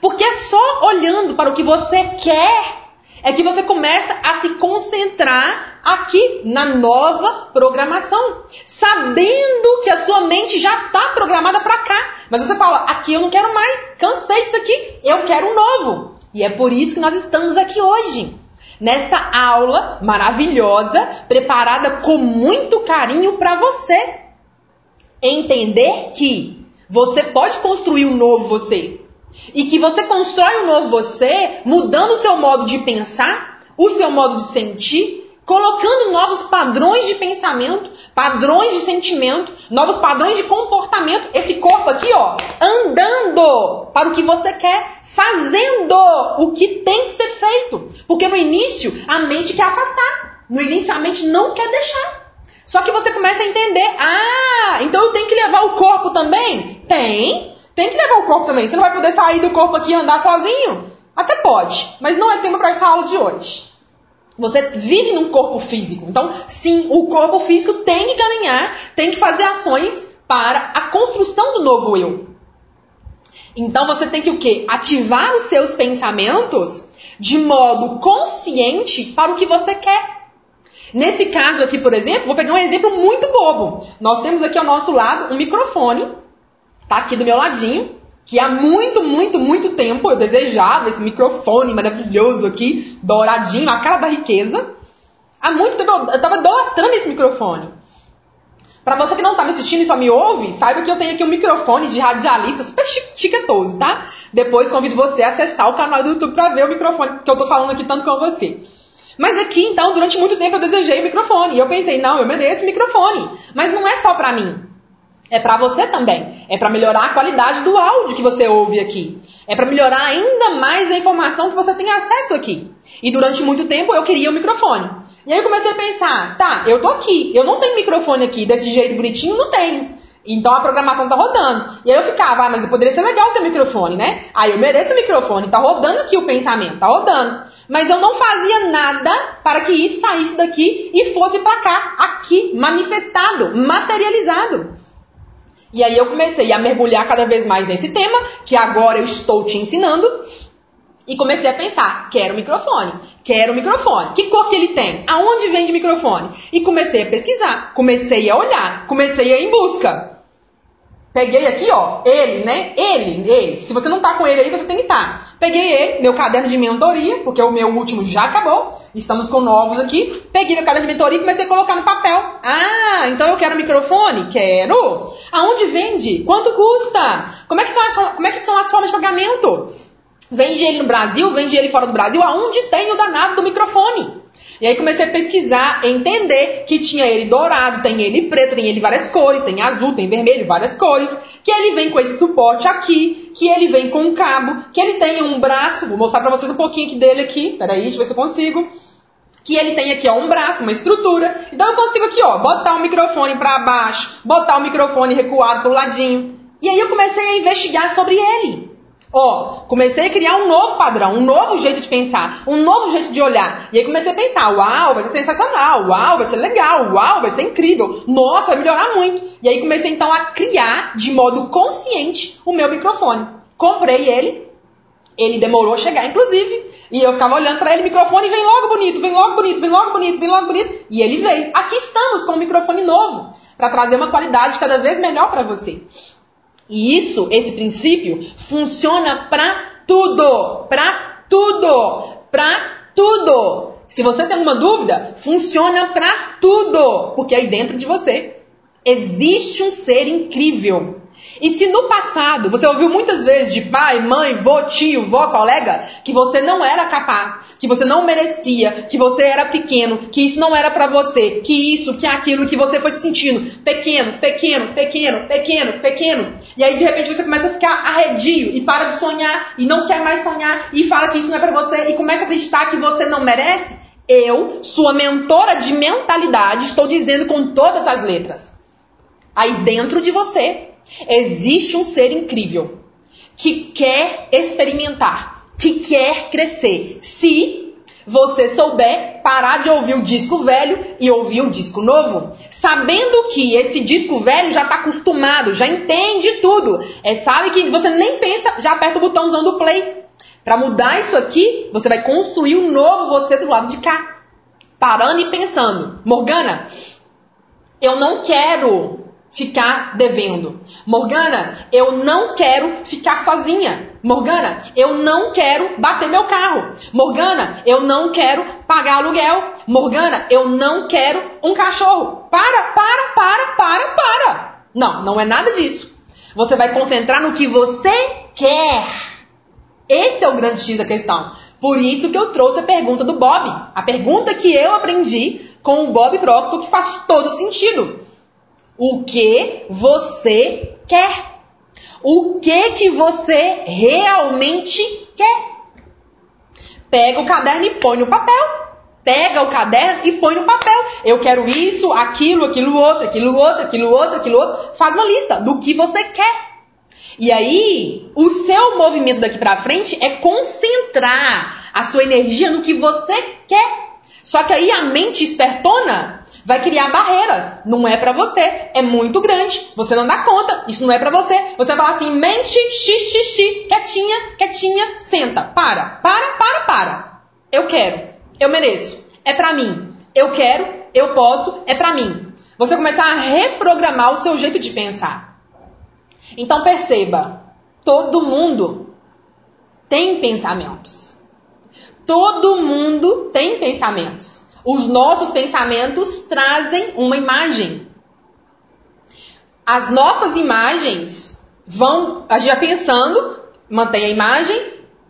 Porque é só olhando para o que você quer é que você começa a se concentrar aqui na nova programação, sabendo que a sua mente já está programada para cá. Mas você fala: aqui eu não quero mais, cansei disso aqui, eu quero um novo. E é por isso que nós estamos aqui hoje. Nessa aula maravilhosa, preparada com muito carinho para você. Entender que você pode construir um novo você. E que você constrói um novo você mudando o seu modo de pensar, o seu modo de sentir, colocando novos padrões de pensamento, padrões de sentimento, novos padrões de comportamento. Esse corpo aqui, ó, andando para o que você quer, fazendo o que tem que ser feito. Porque no início a mente quer afastar, no início a mente não quer deixar. Só que você começa a entender, ah, então eu tenho que levar o corpo também? Tem, tem que levar o corpo também. Você não vai poder sair do corpo aqui e andar sozinho? Até pode, mas não é tema para essa aula de hoje. Você vive num corpo físico. Então, sim, o corpo físico tem que caminhar, tem que fazer ações para a construção do novo eu. Então você tem que o quê? Ativar os seus pensamentos de modo consciente para o que você quer. Nesse caso aqui, por exemplo, vou pegar um exemplo muito bobo. Nós temos aqui ao nosso lado um microfone tá aqui do meu ladinho, que há muito, muito, muito tempo eu desejava esse microfone maravilhoso aqui, douradinho, a cara da riqueza. Há muito tempo eu, tava idolatrando esse microfone. Para você que não tá me assistindo e só me ouve, saiba que eu tenho aqui um microfone de radialista super chiquetoso, tá? Depois convido você a acessar o canal do YouTube para ver o microfone que eu tô falando aqui tanto com você. Mas aqui, então, durante muito tempo eu desejei o microfone. E eu pensei, não, eu mereço o microfone. Mas não é só pra mim. É para você também. É para melhorar a qualidade do áudio que você ouve aqui. É para melhorar ainda mais a informação que você tem acesso aqui. E durante muito tempo eu queria o microfone. E aí eu comecei a pensar, tá, eu tô aqui, eu não tenho microfone aqui desse jeito bonitinho, não tenho. Então a programação tá rodando. E aí eu ficava, ah, mas poderia ser legal ter microfone, né? Aí eu mereço o microfone, tá rodando aqui o pensamento, tá rodando. Mas eu não fazia nada para que isso saísse daqui e fosse para cá, aqui, manifestado, materializado. E aí eu comecei a mergulhar cada vez mais nesse tema, que agora eu estou te ensinando. E comecei a pensar, quero microfone, quero microfone. Que cor que ele tem? Aonde vende microfone? E comecei a pesquisar, comecei a olhar, comecei a ir em busca. Peguei aqui, ó, ele, né? Ele, ele. Se você não tá com ele aí, você tem que estar. Tá. Peguei ele, meu caderno de mentoria, porque o meu último já acabou. Estamos com novos aqui. Peguei meu caderno de mentoria e comecei a colocar no papel. Ah, então eu quero microfone? Quero. Aonde vende? Quanto custa? Como é que são as, como é que são as formas de pagamento? Vende ele no Brasil, vende ele fora do Brasil? Aonde tem o danado do microfone? E aí comecei a pesquisar, entender que tinha ele dourado, tem ele preto, tem ele várias cores, tem azul, tem vermelho, várias cores, que ele vem com esse suporte aqui, que ele vem com um cabo, que ele tem um braço, vou mostrar pra vocês um pouquinho aqui dele aqui, peraí, deixa eu ver se eu consigo. Que ele tem aqui ó, um braço, uma estrutura. Então eu consigo aqui, ó, botar o microfone para baixo, botar o microfone recuado pro ladinho. E aí eu comecei a investigar sobre ele. Ó, comecei a criar um novo padrão, um novo jeito de pensar, um novo jeito de olhar. E aí comecei a pensar, uau, vai ser sensacional, uau, vai ser legal, uau, vai ser incrível, nossa, vai melhorar muito. E aí comecei então a criar de modo consciente o meu microfone. Comprei ele, ele demorou a chegar, inclusive. E eu ficava olhando para ele, microfone, vem logo bonito, vem logo bonito, vem logo bonito, vem logo bonito. E ele veio. Aqui estamos com um microfone novo, para trazer uma qualidade cada vez melhor para você. E isso, esse princípio, funciona para tudo, para tudo, para tudo. Se você tem alguma dúvida, funciona para tudo, porque aí dentro de você existe um ser incrível e se no passado você ouviu muitas vezes de pai, mãe, vô, tio, vó, colega, que você não era capaz, que você não merecia, que você era pequeno, que isso não era para você, que isso, que aquilo, que você foi se sentindo pequeno, pequeno, pequeno, pequeno, pequeno. E aí de repente você começa a ficar arredio e para de sonhar e não quer mais sonhar e fala que isso não é para você e começa a acreditar que você não merece. Eu, sua mentora de mentalidade, estou dizendo com todas as letras. Aí dentro de você Existe um ser incrível que quer experimentar, que quer crescer. Se você souber parar de ouvir o disco velho e ouvir o disco novo, sabendo que esse disco velho já está acostumado, já entende tudo, é sabe que você nem pensa, já aperta o botãozão do play. Para mudar isso aqui, você vai construir um novo você do lado de cá, parando e pensando, Morgana, eu não quero ficar devendo. Morgana, eu não quero ficar sozinha. Morgana, eu não quero bater meu carro. Morgana, eu não quero pagar aluguel. Morgana, eu não quero um cachorro. Para, para, para, para, para. Não, não é nada disso. Você vai concentrar no que você quer. Esse é o grande X da questão. Por isso que eu trouxe a pergunta do Bob. A pergunta que eu aprendi com o Bob Proctor, que faz todo sentido o que você quer. O que que você realmente quer. Pega o caderno e põe no papel. Pega o caderno e põe no papel. Eu quero isso, aquilo, aquilo outro, aquilo outro, aquilo outro, aquilo outro. Faz uma lista do que você quer. E aí, o seu movimento daqui para frente é concentrar a sua energia no que você quer. Só que aí a mente espertona vai criar barreiras. Não é para você, é muito grande, você não dá conta, isso não é para você. Você vai falar assim, mente, xixi, quietinha, quietinha, senta, para, para, para, para. Eu quero, eu mereço, é para mim. Eu quero, eu posso, é para mim. Você começar a reprogramar o seu jeito de pensar. Então perceba, todo mundo tem pensamentos. Todo mundo tem pensamentos. Os nossos pensamentos trazem uma imagem. As nossas imagens vão, a gente vai pensando, mantém a imagem,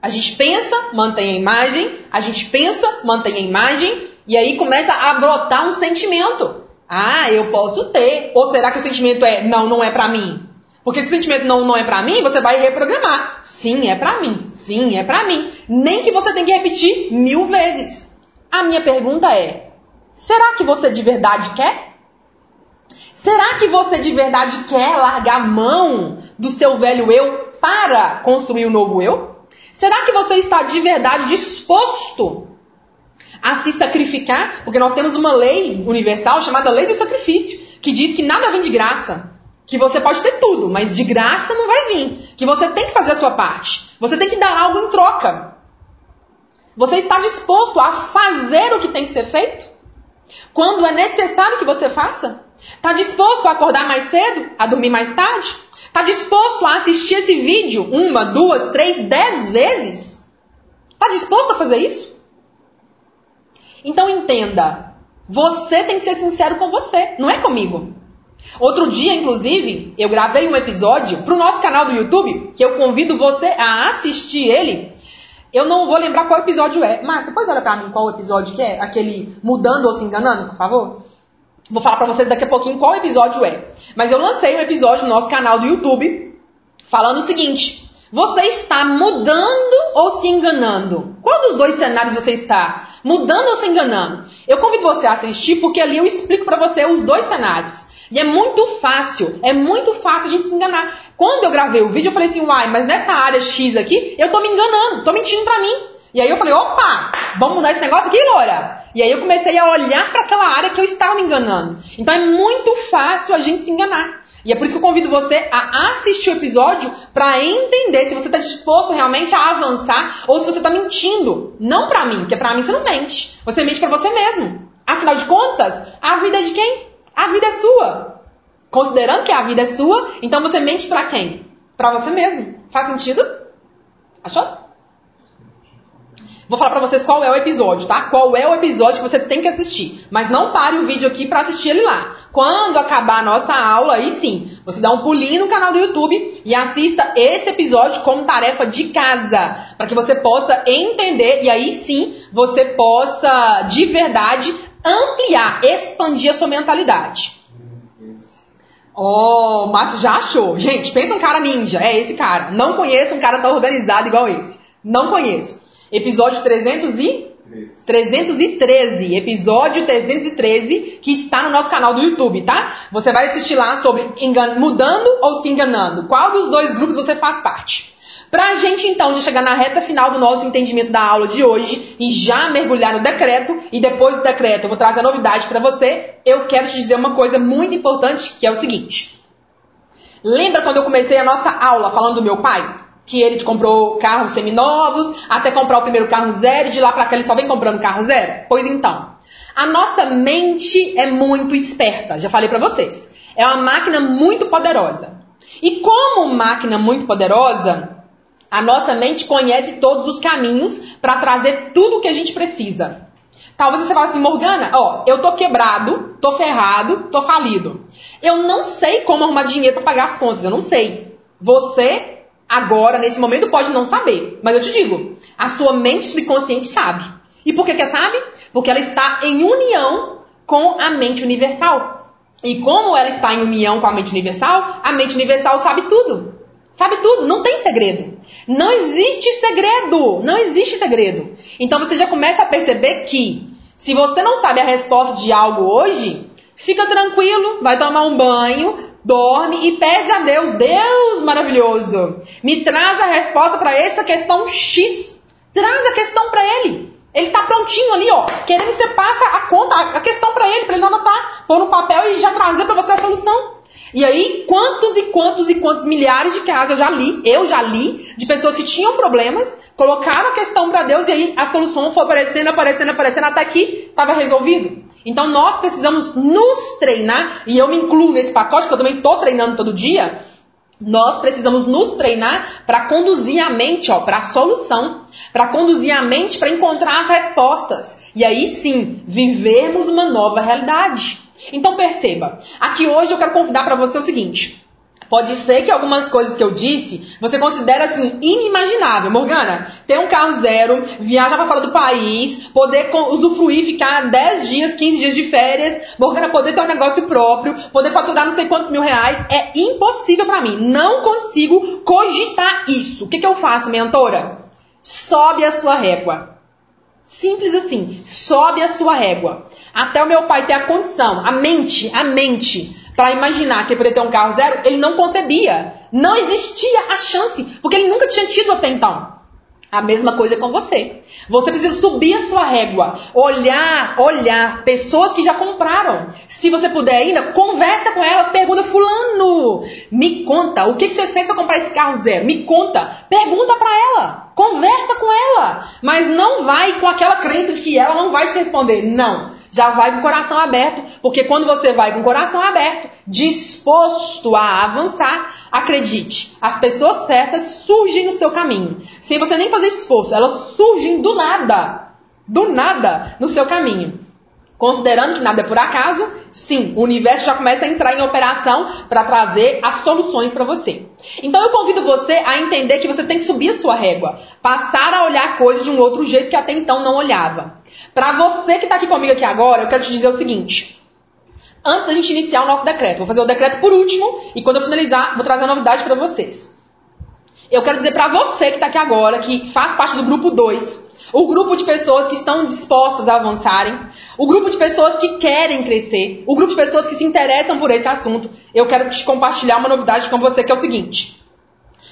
a gente pensa, mantém a imagem, a gente pensa, mantém a imagem, e aí começa a brotar um sentimento. Ah, eu posso ter. Ou será que o sentimento é não, não é para mim? Porque se o sentimento não, não é para mim, você vai reprogramar. Sim, é para mim. Sim, é para mim. Nem que você tenha que repetir mil vezes. A minha pergunta é: será que você de verdade quer? Será que você de verdade quer largar mão do seu velho eu para construir o um novo eu? Será que você está de verdade disposto a se sacrificar? Porque nós temos uma lei universal chamada lei do sacrifício, que diz que nada vem de graça. Que você pode ter tudo, mas de graça não vai vir. Que você tem que fazer a sua parte. Você tem que dar algo em troca. Você está disposto a fazer o que tem que ser feito? Quando é necessário que você faça? Está disposto a acordar mais cedo? A dormir mais tarde? Tá disposto a assistir esse vídeo uma, duas, três, dez vezes? Tá disposto a fazer isso? Então entenda, você tem que ser sincero com você, não é comigo. Outro dia, inclusive, eu gravei um episódio para o nosso canal do YouTube, que eu convido você a assistir ele. Eu não vou lembrar qual episódio é, mas depois olha para mim qual episódio que é, aquele mudando ou se enganando, por favor. Vou falar para vocês daqui a pouquinho qual episódio é. Mas eu lancei um episódio no nosso canal do YouTube falando o seguinte: você está mudando ou se enganando? Qual dos dois cenários você está? Mudando ou se enganando? Eu convido você a assistir porque ali eu explico para você os dois cenários. E é muito fácil, é muito fácil a gente se enganar. Quando eu gravei o vídeo, eu falei assim, uai, mas nessa área X aqui, eu tô me enganando, tô mentindo pra mim. E aí eu falei, opa, vamos mudar esse negócio aqui, Loura? E aí eu comecei a olhar para aquela área que eu estava me enganando. Então é muito fácil a gente se enganar. E é por isso que eu convido você a assistir o episódio para entender se você está disposto realmente a avançar ou se você está mentindo. Não para mim, porque para mim você não mente. Você mente para você mesmo. Afinal de contas, a vida é de quem? A vida é sua. Considerando que a vida é sua, então você mente para quem? Para você mesmo. Faz sentido? Achou? Vou falar pra vocês qual é o episódio, tá? Qual é o episódio que você tem que assistir. Mas não pare o vídeo aqui para assistir ele lá. Quando acabar a nossa aula, aí sim, você dá um pulinho no canal do YouTube e assista esse episódio como tarefa de casa, para que você possa entender e aí sim você possa de verdade ampliar, expandir a sua mentalidade. Oh, o Márcio já achou. Gente, pensa um cara ninja. É esse cara. Não conheço um cara tão organizado igual esse. Não conheço. Episódio 300 e... 313, episódio 313, que está no nosso canal do YouTube, tá? Você vai assistir lá sobre engan... mudando ou se enganando. Qual dos dois grupos você faz parte? Pra gente então já chegar na reta final do nosso entendimento da aula de hoje e já mergulhar no decreto, e depois do decreto eu vou trazer a novidade para você, eu quero te dizer uma coisa muito importante, que é o seguinte. Lembra quando eu comecei a nossa aula falando do meu pai? Que ele comprou carros seminovos, até comprar o primeiro carro zero, e de lá para cá ele só vem comprando carro zero? Pois então, a nossa mente é muito esperta, já falei para vocês. É uma máquina muito poderosa. E como máquina muito poderosa, a nossa mente conhece todos os caminhos para trazer tudo o que a gente precisa. Talvez você fale assim, Morgana, ó, eu tô quebrado, tô ferrado, tô falido. Eu não sei como arrumar dinheiro para pagar as contas, eu não sei. Você agora, nesse momento, pode não saber. Mas eu te digo, a sua mente subconsciente sabe. E por que que sabe? Porque ela está em união com a mente universal. E como ela está em união com a mente universal, a mente universal sabe tudo. Sabe tudo, não tem segredo. Não existe segredo, não existe segredo. Então você já começa a perceber que se você não sabe a resposta de algo hoje, fica tranquilo, vai tomar um banho, dorme e pede a Deus, Deus maravilhoso, me traz a resposta para essa questão X. Traz a questão para ele. Ele está prontinho ali, ó, querendo que você passe a conta, a questão para ele, para ele não anotar, pôr no papel e já trazer para você a solução. E aí, quantos e quantos e quantos milhares de casos eu já li, eu já li, de pessoas que tinham problemas, colocaram a questão para Deus e aí a solução foi aparecendo, aparecendo, aparecendo, até que estava resolvido. Então nós precisamos nos treinar, e eu me incluo nesse pacote, que eu também estou treinando todo dia. Nós precisamos nos treinar para conduzir a mente para a solução, para conduzir a mente para encontrar as respostas. E aí sim, vivermos uma nova realidade. Então perceba, aqui hoje eu quero convidar para você o seguinte. Pode ser que algumas coisas que eu disse você considere assim inimaginável. Morgana, ter um carro zero, viajar para fora do país, poder usufruir, ficar 10 dias, 15 dias de férias, Morgana poder ter um negócio próprio, poder faturar não sei quantos mil reais, é impossível para mim. Não consigo cogitar isso. O que, que eu faço, mentora? Sobe a sua régua. Simples assim, sobe a sua régua. Até o meu pai ter a condição, a mente, a mente, para imaginar que ele poderia ter um carro zero, ele não concebia. Não existia a chance, porque ele nunca tinha tido até então. A mesma coisa com você. Você precisa subir a sua régua, olhar, olhar pessoas que já compraram. Se você puder ainda, conversa com elas, pergunta fulano, me conta, o que, que você fez para comprar esse carro zero? Me conta, pergunta para ela. Conversa com ela, mas não vai com aquela crença de que ela não vai te responder. Não. Já vai com o coração aberto, porque quando você vai com o coração aberto, disposto a avançar, acredite, as pessoas certas surgem no seu caminho. Sem você nem fazer esforço, elas surgem do nada. Do nada no seu caminho. Considerando que nada é por acaso, sim, o universo já começa a entrar em operação para trazer as soluções para você. Então eu convido você a entender que você tem que subir a sua régua, passar a olhar a coisa de um outro jeito que até então não olhava. Para você que está aqui comigo aqui agora, eu quero te dizer o seguinte. Antes da gente iniciar o nosso decreto, vou fazer o decreto por último e quando eu finalizar, vou trazer a novidade para vocês. Eu quero dizer para você que está aqui agora, que faz parte do grupo 2, o grupo de pessoas que estão dispostas a avançarem, o grupo de pessoas que querem crescer, o grupo de pessoas que se interessam por esse assunto. Eu quero te compartilhar uma novidade com você que é o seguinte.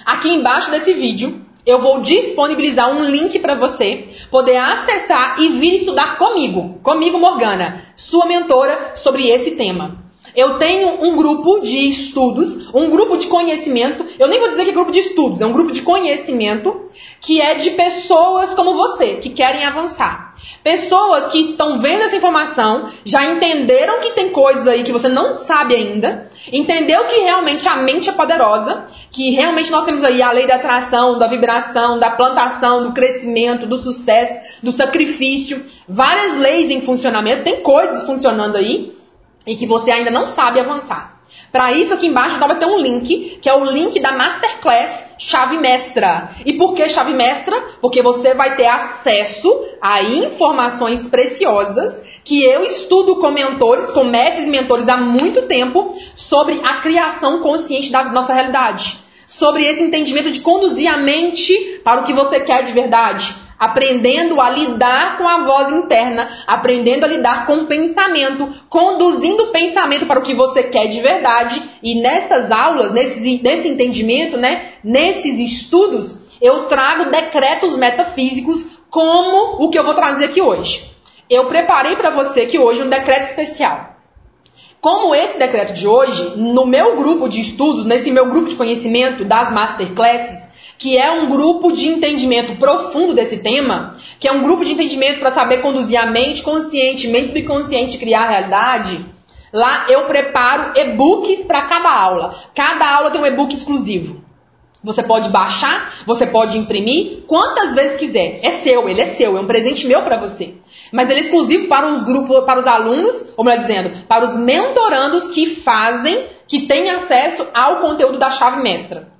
Aqui embaixo desse vídeo, eu vou disponibilizar um link para você poder acessar e vir estudar comigo, comigo Morgana, sua mentora sobre esse tema. Eu tenho um grupo de estudos, um grupo de conhecimento. Eu nem vou dizer que é grupo de estudos, é um grupo de conhecimento que é de pessoas como você, que querem avançar. Pessoas que estão vendo essa informação, já entenderam que tem coisas aí que você não sabe ainda, entendeu que realmente a mente é poderosa, que realmente nós temos aí a lei da atração, da vibração, da plantação, do crescimento, do sucesso, do sacrifício, várias leis em funcionamento, tem coisas funcionando aí e que você ainda não sabe avançar. Para isso, aqui embaixo vai ter um link, que é o link da Masterclass Chave Mestra. E por que Chave Mestra? Porque você vai ter acesso a informações preciosas que eu estudo com mentores, com mestres e mentores há muito tempo sobre a criação consciente da nossa realidade. Sobre esse entendimento de conduzir a mente para o que você quer de verdade aprendendo a lidar com a voz interna, aprendendo a lidar com o pensamento, conduzindo o pensamento para o que você quer de verdade. E nessas aulas, nesse, nesse entendimento, né, nesses estudos, eu trago decretos metafísicos como o que eu vou trazer aqui hoje. Eu preparei para você aqui hoje um decreto especial. Como esse decreto de hoje, no meu grupo de estudos, nesse meu grupo de conhecimento das masterclasses, que é um grupo de entendimento profundo desse tema, que é um grupo de entendimento para saber conduzir a mente consciente, mente subconsciente, criar a realidade. Lá eu preparo e-books para cada aula. Cada aula tem um e-book exclusivo. Você pode baixar, você pode imprimir quantas vezes quiser. É seu, ele é seu, é um presente meu para você. Mas ele é exclusivo para os grupos, para os alunos, ou melhor dizendo, para os mentorandos que fazem, que têm acesso ao conteúdo da chave mestra.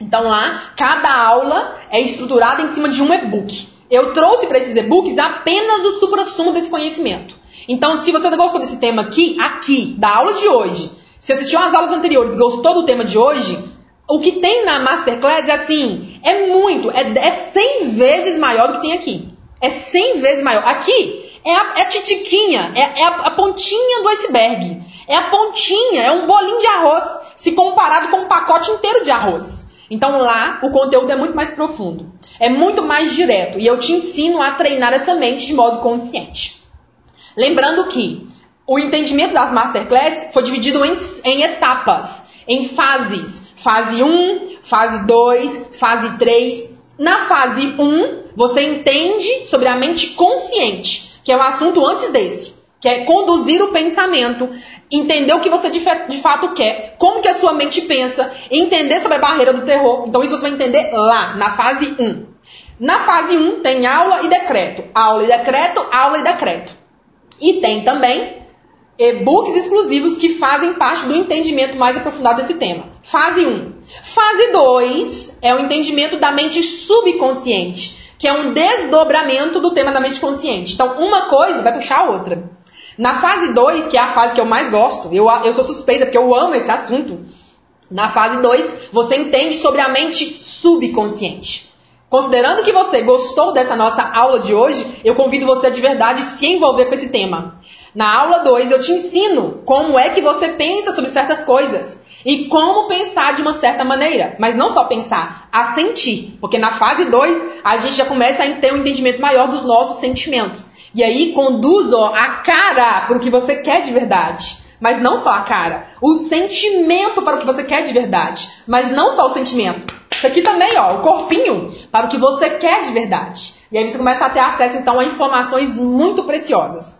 Então lá, cada aula é estruturada em cima de um e-book. Eu trouxe para esses e-books apenas o supra-sumo desse conhecimento. Então, se você gostou desse tema aqui, aqui, da aula de hoje, se assistiu às aulas anteriores gostou do tema de hoje, o que tem na Masterclass é assim, é muito, é, é 100 vezes maior do que tem aqui. É 100 vezes maior. Aqui é a, é a titiquinha, é, é a, a pontinha do iceberg. É a pontinha, é um bolinho de arroz, se comparado com um pacote inteiro de arroz. Então lá o conteúdo é muito mais profundo, é muito mais direto e eu te ensino a treinar essa mente de modo consciente. Lembrando que o entendimento das masterclass foi dividido em, em etapas, em fases. Fase 1, fase 2, fase 3. Na fase 1, você entende sobre a mente consciente, que é o assunto antes desse que é conduzir o pensamento, entender o que você de, de, fato quer, como que a sua mente pensa, entender sobre a barreira do terror. Então isso você vai entender lá, na fase 1. Na fase 1 tem aula e decreto, aula e decreto, aula e decreto. E tem também e-books exclusivos que fazem parte do entendimento mais aprofundado desse tema. Fase 1. Fase 2 é o entendimento da mente subconsciente, que é um desdobramento do tema da mente consciente. Então, uma coisa vai puxar a outra. Na fase 2, que é a fase que eu mais gosto, eu, eu sou suspeita porque eu amo esse assunto. Na fase 2, você entende sobre a mente subconsciente. Considerando que você gostou dessa nossa aula de hoje, eu convido você a de verdade se envolver com esse tema. Na aula 2, eu te ensino como é que você pensa sobre certas coisas e como pensar de uma certa maneira. Mas não só pensar, a sentir. Porque na fase 2, a gente já começa a ter um entendimento maior dos nossos sentimentos. E aí conduz ó, a cara para o que você quer de verdade. Mas não só a cara. O sentimento para o que você quer de verdade. Mas não só o sentimento. Isso aqui também, ó, o corpinho para o que você quer de verdade. E aí você começa a ter acesso então a informações muito preciosas.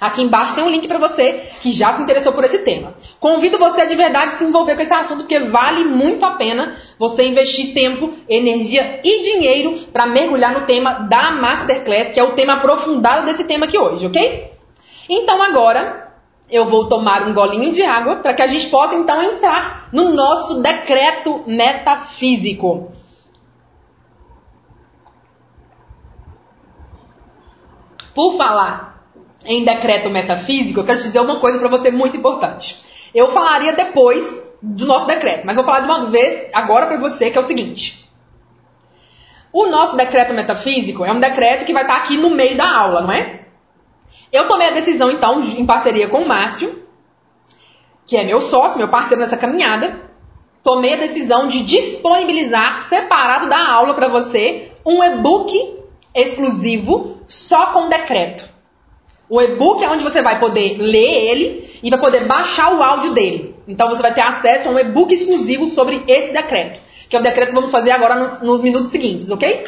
Aqui embaixo tem um link para você que já se interessou por esse tema. Convido você a de verdade se envolver com esse assunto, porque vale muito a pena você investir tempo, energia e dinheiro para mergulhar no tema da Masterclass, que é o tema aprofundado desse tema aqui hoje, ok? Então agora eu vou tomar um golinho de água para que a gente possa então entrar no nosso decreto metafísico. Por falar em decreto metafísico, eu quero te dizer uma coisa para você muito importante. Eu falaria depois do nosso decreto, mas vou falar de uma vez agora para você que é o seguinte. O nosso decreto metafísico é um decreto que vai estar aqui no meio da aula, não é? Eu tomei a decisão, então, em parceria com o Márcio, que é meu sócio, meu parceiro nessa caminhada, tomei a decisão de disponibilizar separado da aula para você um e-book exclusivo só com decreto. O e-book é onde você vai poder ler ele e vai poder baixar o áudio dele. Então você vai ter acesso a um e-book exclusivo sobre esse decreto, que é o decreto que vamos fazer agora nos, nos minutos seguintes, ok?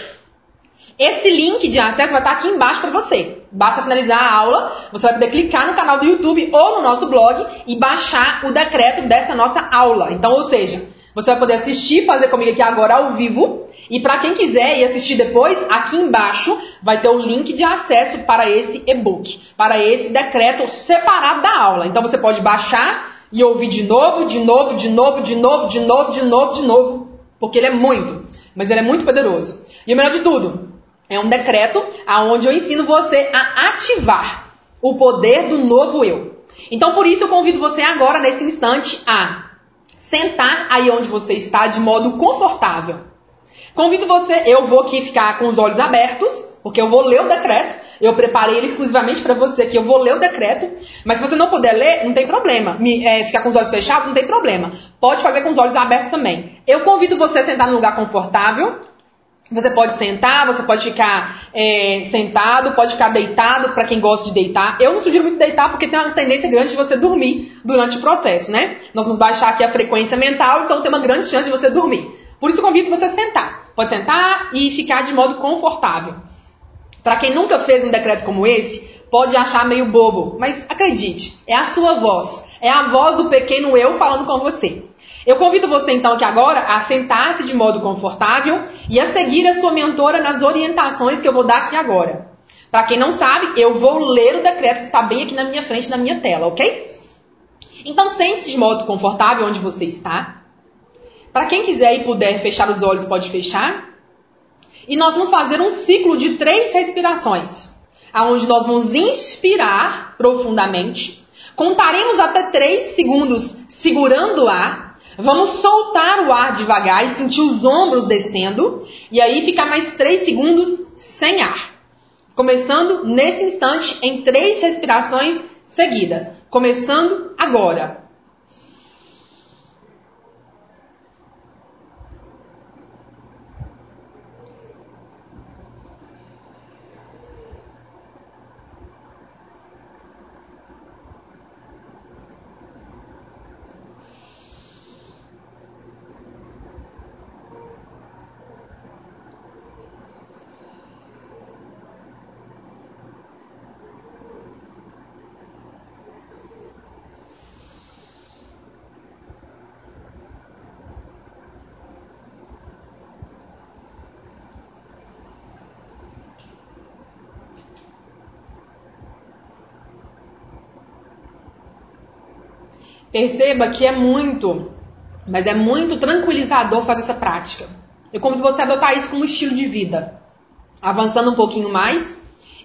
Esse link de acesso vai estar aqui embaixo para você. Basta finalizar a aula, você vai poder clicar no canal do YouTube ou no nosso blog e baixar o decreto dessa nossa aula. Então, ou seja, você vai poder assistir, fazer comigo aqui agora ao vivo. E para quem quiser ir assistir depois, aqui embaixo vai ter o link de acesso para esse e-book, para esse decreto separado da aula. Então você pode baixar e ouvir de novo, de novo, de novo, de novo, de novo, de novo, de novo, porque ele é muito, mas ele é muito poderoso. E o melhor de tudo, é um decreto aonde eu ensino você a ativar o poder do novo eu. Então, por isso, eu convido você agora, nesse instante, a sentar aí onde você está de modo confortável. Convido você, eu vou aqui ficar com os olhos abertos, porque eu vou ler o decreto. Eu preparei ele exclusivamente para você, que eu vou ler o decreto. Mas se você não puder ler, não tem problema. Me, é, ficar com os olhos fechados, não tem problema. Pode fazer com os olhos abertos também. Eu convido você a sentar num lugar confortável, você pode sentar, você pode ficar é, sentado, pode ficar deitado para quem gosta de deitar. Eu não sugiro muito deitar porque tem uma tendência grande de você dormir durante o processo, né? Nós vamos baixar aqui a frequência mental, então tem uma grande chance de você dormir. Por isso eu convido você a sentar. Pode sentar e ficar de modo confortável. Para quem nunca fez um decreto como esse, pode achar meio bobo, mas acredite, é a sua voz, é a voz do pequeno eu falando com você. Eu convido você então aqui agora a sentar-se de modo confortável e a seguir a sua mentora nas orientações que eu vou dar aqui agora. Para quem não sabe, eu vou ler o decreto que está bem aqui na minha frente, na minha tela, ok? Então sente-se de modo confortável onde você está. Para quem quiser e puder fechar os olhos, pode fechar. E nós vamos fazer um ciclo de três respirações, aonde nós vamos inspirar profundamente, contaremos até três segundos segurando o ar Vamos soltar o ar devagar e sentir os ombros descendo. E aí ficar mais 3 segundos sem ar. Começando nesse instante em três respirações seguidas. Começando agora. Perceba que é muito, mas é muito tranquilizador fazer essa prática. Eu convido você a adotar isso como estilo de vida. Avançando um pouquinho mais,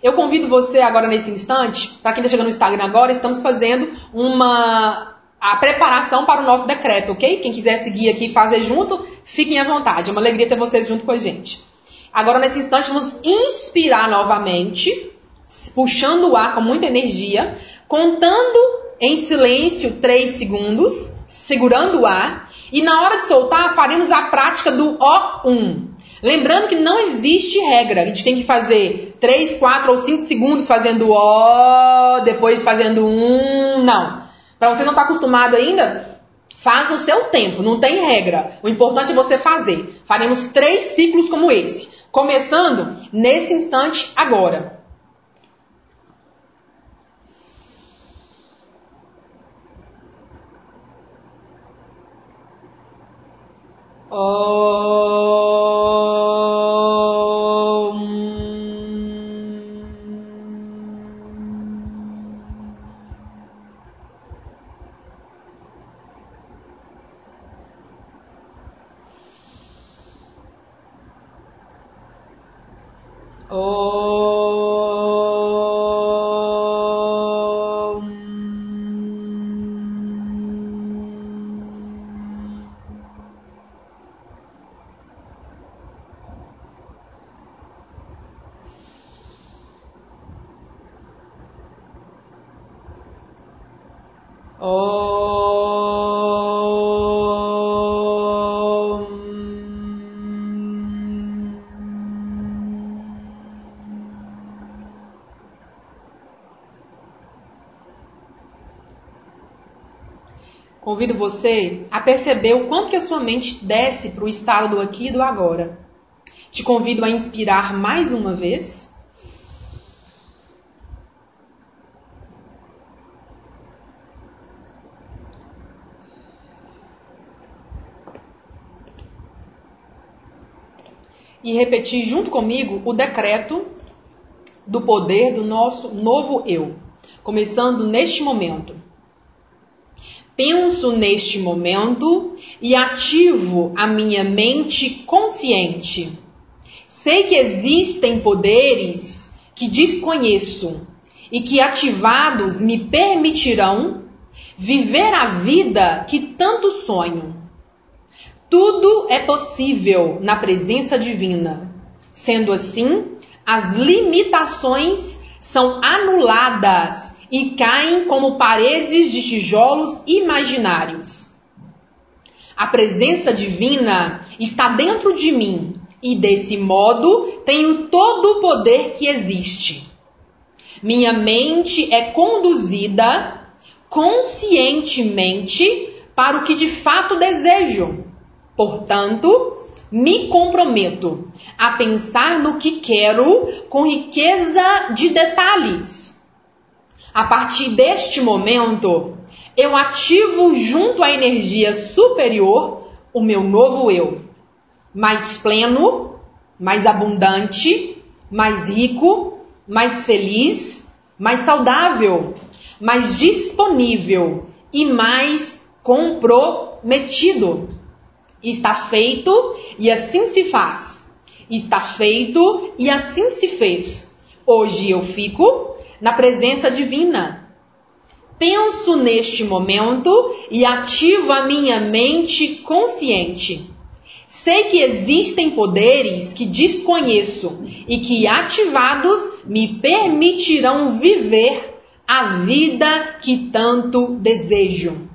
eu convido você agora nesse instante, para quem está chegando no Instagram agora, estamos fazendo uma a preparação para o nosso decreto, ok? Quem quiser seguir aqui e fazer junto, fiquem à vontade. É uma alegria ter vocês junto com a gente. Agora, nesse instante, vamos inspirar novamente, puxando o ar com muita energia, contando em silêncio 3 segundos, segurando o ar, e na hora de soltar, faremos a prática do O1. Lembrando que não existe regra, a gente tem que fazer 3, 4 ou 5 segundos fazendo O, depois fazendo um, não. Para você não estar tá acostumado ainda, Faz no seu tempo, não tem regra. O importante é você fazer. Faremos três ciclos como esse, começando nesse instante agora. Oh. Convido você a perceber o quanto que a sua mente desce para o estado do aqui e do agora. Te convido a inspirar mais uma vez. E repetir junto comigo o decreto do poder do nosso novo eu, começando neste momento penso neste momento e ativo a minha mente consciente. Sei que existem poderes que desconheço e que ativados me permitirão viver a vida que tanto sonho. Tudo é possível na presença divina. Sendo assim, as limitações são anuladas e caem como paredes de tijolos imaginários. A presença divina está dentro de mim e, desse modo, tenho todo o poder que existe. Minha mente é conduzida conscientemente para o que de fato desejo. Portanto, me comprometo a pensar no que quero com riqueza de detalhes a partir deste momento, eu ativo junto à energia superior o meu novo eu, mais pleno, mais abundante, mais rico, mais feliz, mais saudável, mais disponível e mais comprometido. Está feito e assim se faz. Está feito e assim se fez. Hoje eu fico na presença divina. Penso neste momento e ativo a minha mente consciente. Sei que existem poderes que desconheço e que, ativados, me permitirão viver a vida que tanto desejo.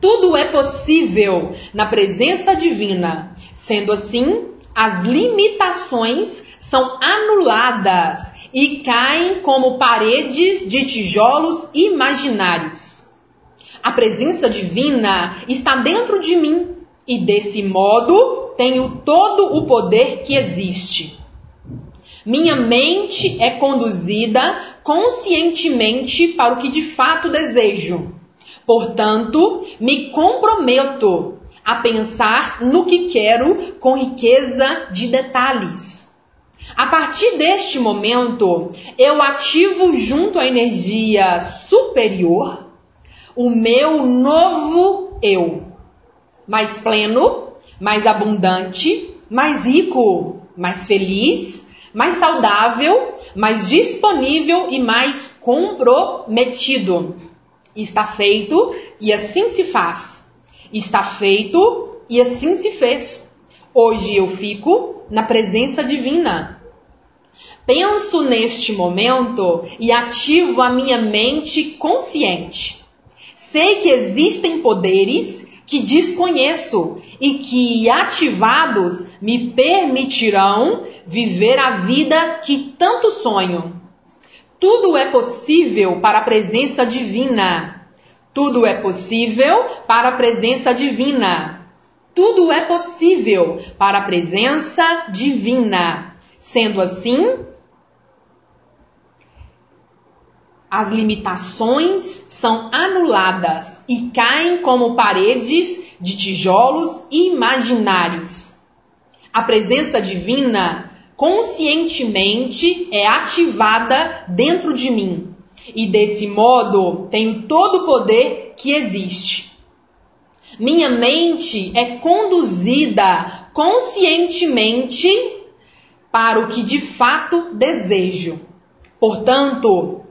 Tudo é possível na presença divina. Sendo assim, as limitações são anuladas e caem como paredes de tijolos imaginários. A presença divina está dentro de mim e desse modo tenho todo o poder que existe. Minha mente é conduzida conscientemente para o que de fato desejo. Portanto, me comprometo a pensar no que quero com riqueza de detalhes. A partir deste momento, eu ativo junto à energia superior o meu novo eu, mais pleno, mais abundante, mais rico, mais feliz, mais saudável, mais disponível e mais comprometido. Está feito e assim se faz. Está feito e assim se fez. Hoje eu fico na presença divina. Penso neste momento e ativo a minha mente consciente. Sei que existem poderes que desconheço e que, ativados, me permitirão viver a vida que tanto sonho. Tudo é possível para a presença divina. Tudo é possível para a presença divina. Tudo é possível para a presença divina. Sendo assim, as limitações são anuladas e caem como paredes de tijolos imaginários. A presença divina conscientemente é ativada dentro de mim e desse modo tenho todo o poder que existe. Minha mente é conduzida conscientemente para o que de fato desejo. Portanto,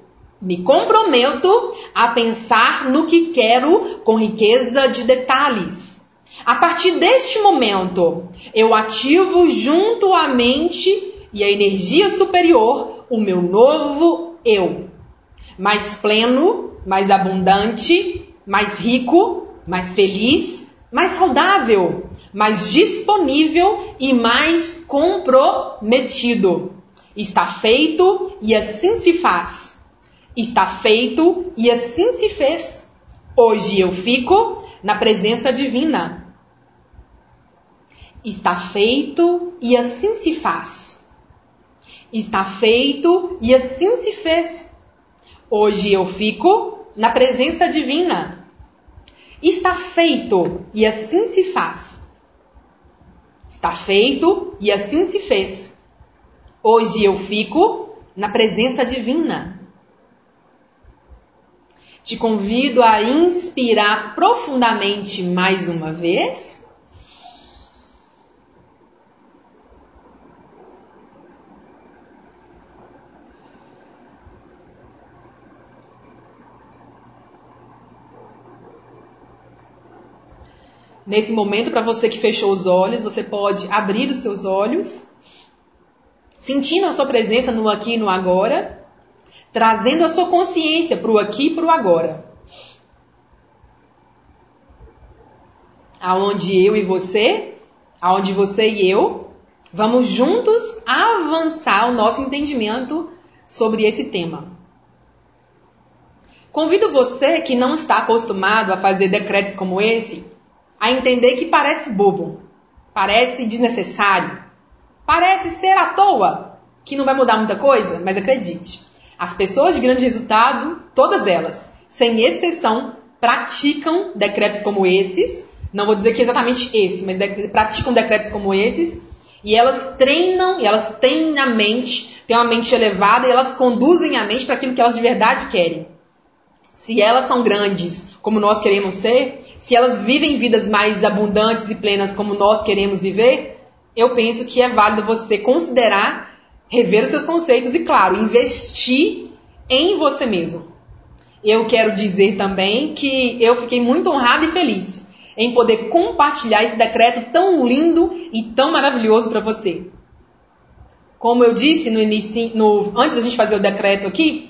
me comprometo a pensar no que quero com riqueza de detalhes. A partir deste momento, eu ativo junto à mente e à energia superior o meu novo eu. Mais pleno, mais abundante, mais rico, mais feliz, mais saudável, mais disponível e mais comprometido. Está feito e assim se faz. Está feito e assim se fez. Hoje eu fico na presença divina. Está feito e assim se faz. Está feito e assim se fez. Hoje eu fico na presença divina. Está feito e assim se faz. Está feito e assim se fez. Hoje eu fico na presença divina. Te convido a inspirar profundamente mais uma vez. Nesse momento, para você que fechou os olhos, você pode abrir os seus olhos, sentindo a sua presença no aqui e no agora trazendo a sua consciência para o aqui e para o agora. Aonde eu e você, aonde você e eu, vamos juntos avançar o nosso entendimento sobre esse tema. Convido você que não está acostumado a fazer decretos como esse a entender que parece bobo, parece desnecessário, parece ser à toa, que não vai mudar muita coisa, mas acredite, as pessoas de grande resultado, todas elas, sem exceção, praticam decretos como esses. Não vou dizer que exatamente esse, mas praticam decretos como esses. E elas treinam, e elas têm na mente, têm uma mente elevada, e elas conduzem a mente para aquilo que elas de verdade querem. Se elas são grandes, como nós queremos ser, se elas vivem vidas mais abundantes e plenas como nós queremos viver, eu penso que é válido você considerar rever os seus conceitos e, claro, investir em você mesmo. Eu quero dizer também que eu fiquei muito honrada e feliz em poder compartilhar esse decreto tão lindo e tão maravilhoso para você. Como eu disse no início, no, antes da gente fazer o decreto aqui,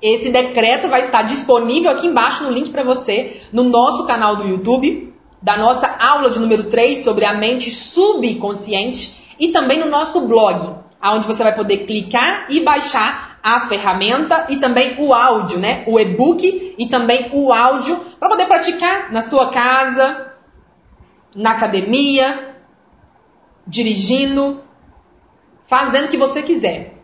esse decreto vai estar disponível aqui embaixo no link para você no nosso canal do YouTube, da nossa aula de número 3 sobre a mente subconsciente e também no nosso blog, onde você vai poder clicar e baixar a ferramenta e também o áudio, né? O e-book e também o áudio para poder praticar na sua casa, na academia, dirigindo, fazendo o que você quiser.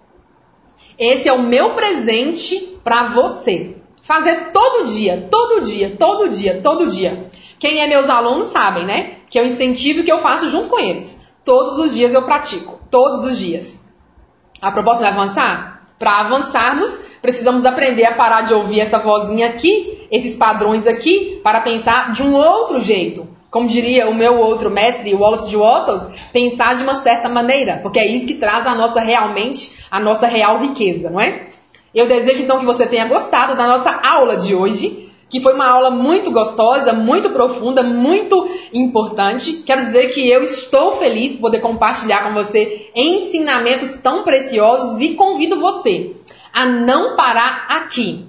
Esse é o meu presente para você. Fazer todo dia, todo dia, todo dia, todo dia. Quem é meus alunos sabem, né? Que eu incentivo e que eu faço junto com eles. Todos os dias eu pratico, todos os dias. A proposta é avançar? Para avançarmos, precisamos aprender a parar de ouvir essa vozinha aqui, esses padrões aqui, para pensar de um outro jeito. Como diria o meu outro mestre, Wallace de Wattos, pensar de uma certa maneira, porque é isso que traz a nossa realmente, a nossa real riqueza, não é? Eu desejo então que você tenha gostado da nossa aula de hoje que foi uma aula muito gostosa, muito profunda, muito importante. Quero dizer que eu estou feliz por poder compartilhar com você ensinamentos tão preciosos e convido você a não parar aqui.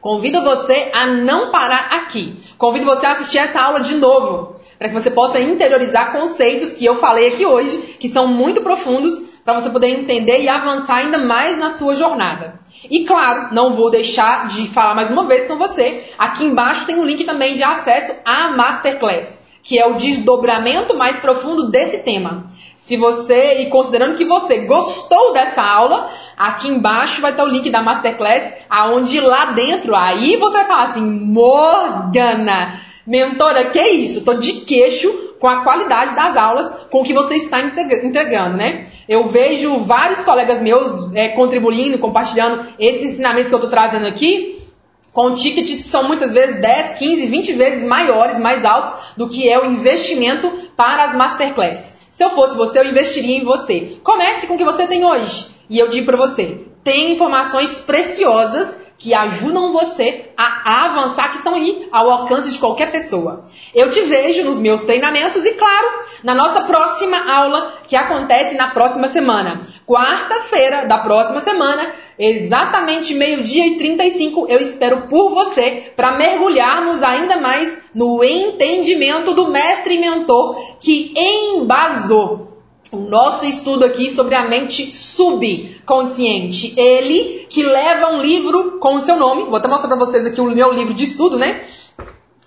Convido você a não parar aqui. Convido você a assistir essa aula de novo, para que você possa interiorizar conceitos que eu falei aqui hoje, que são muito profundos, para você poder entender e avançar ainda mais na sua jornada. E claro, não vou deixar de falar mais uma vez com você. Aqui embaixo tem um link também de acesso à Masterclass, que é o desdobramento mais profundo desse tema. Se você, e considerando que você gostou dessa aula, aqui embaixo vai estar o link da Masterclass, aonde lá dentro, aí você vai falar assim, Morgana, mentora, que isso? Tô de queixo com a qualidade das aulas, com que você está entregando, né? Eu vejo vários colegas meus é, contribuindo, compartilhando esses ensinamentos que eu estou trazendo aqui, com tickets que são muitas vezes 10, 15, 20 vezes maiores, mais altos do que é o investimento para as masterclass. Se eu fosse você, eu investiria em você. Comece com o que você tem hoje. E eu digo para você, tem informações preciosas que ajudam você a avançar, que estão aí ao alcance de qualquer pessoa. Eu te vejo nos meus treinamentos e, claro, na nossa próxima aula, que acontece na próxima semana. Quarta-feira da próxima semana, exatamente meio-dia e 35, eu espero por você para mergulharmos ainda mais no entendimento do mestre e mentor que embasou o nosso estudo aqui sobre a mente subconsciente. Ele que leva um livro com o seu nome. Vou até mostrar para vocês aqui o meu livro de estudo, né?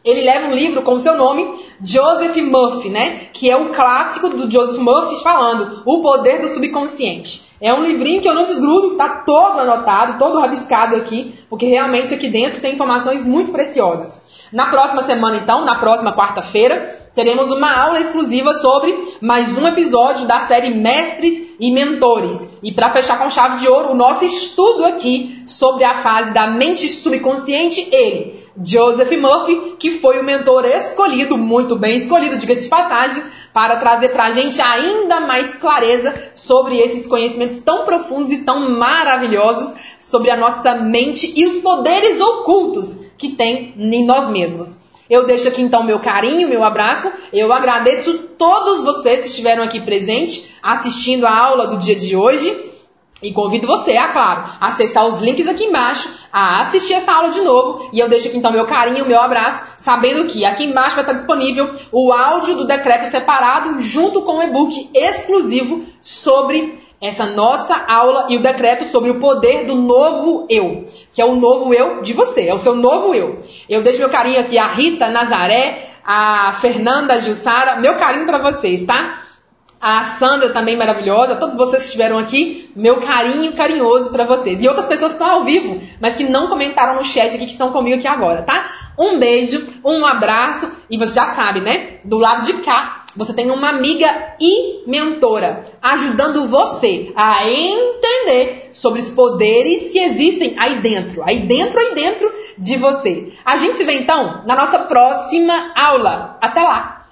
Ele leva um livro com o seu nome, Joseph Murphy, né? Que é o clássico do Joseph Murphy falando O Poder do Subconsciente. É um livrinho que eu não desgrudo, tá todo anotado, todo rabiscado aqui, porque realmente aqui dentro tem informações muito preciosas. Na próxima semana, então, na próxima quarta-feira, teremos uma aula exclusiva sobre mais um episódio da série Mestres e Mentores. E para fechar com chave de ouro, o nosso estudo aqui sobre a fase da mente subconsciente, ele, Joseph Murphy, que foi o mentor escolhido, muito bem escolhido, diga-se de passagem, para trazer para a gente ainda mais clareza sobre esses conhecimentos tão profundos e tão maravilhosos sobre a nossa mente e os poderes ocultos que tem em nós mesmos. Eu deixo aqui então meu carinho, meu abraço. Eu agradeço todos vocês que estiveram aqui presentes assistindo a aula do dia de hoje. E convido você, a claro, a acessar os links aqui embaixo, a assistir essa aula de novo. E eu deixo aqui então meu carinho, meu abraço, sabendo que aqui embaixo vai estar disponível o áudio do decreto separado junto com o e-book exclusivo sobre essa nossa aula e o decreto sobre o poder do novo eu, que é o novo eu de você, é o seu novo eu. Eu deixo meu carinho aqui a Rita Nazaré, a Fernanda Jussara, meu carinho para vocês, tá? A Sandra também maravilhosa, todos vocês que estiveram aqui, meu carinho carinhoso para vocês. E outras pessoas que estão ao vivo, mas que não comentaram no chat aqui, que estão comigo aqui agora, tá? Um beijo, um abraço, e você já sabe, né? Do lado de cá você tem uma amiga e mentora ajudando você a entender sobre os poderes que existem aí dentro, aí dentro, aí dentro de você. A gente se vê então na nossa próxima aula. Até lá!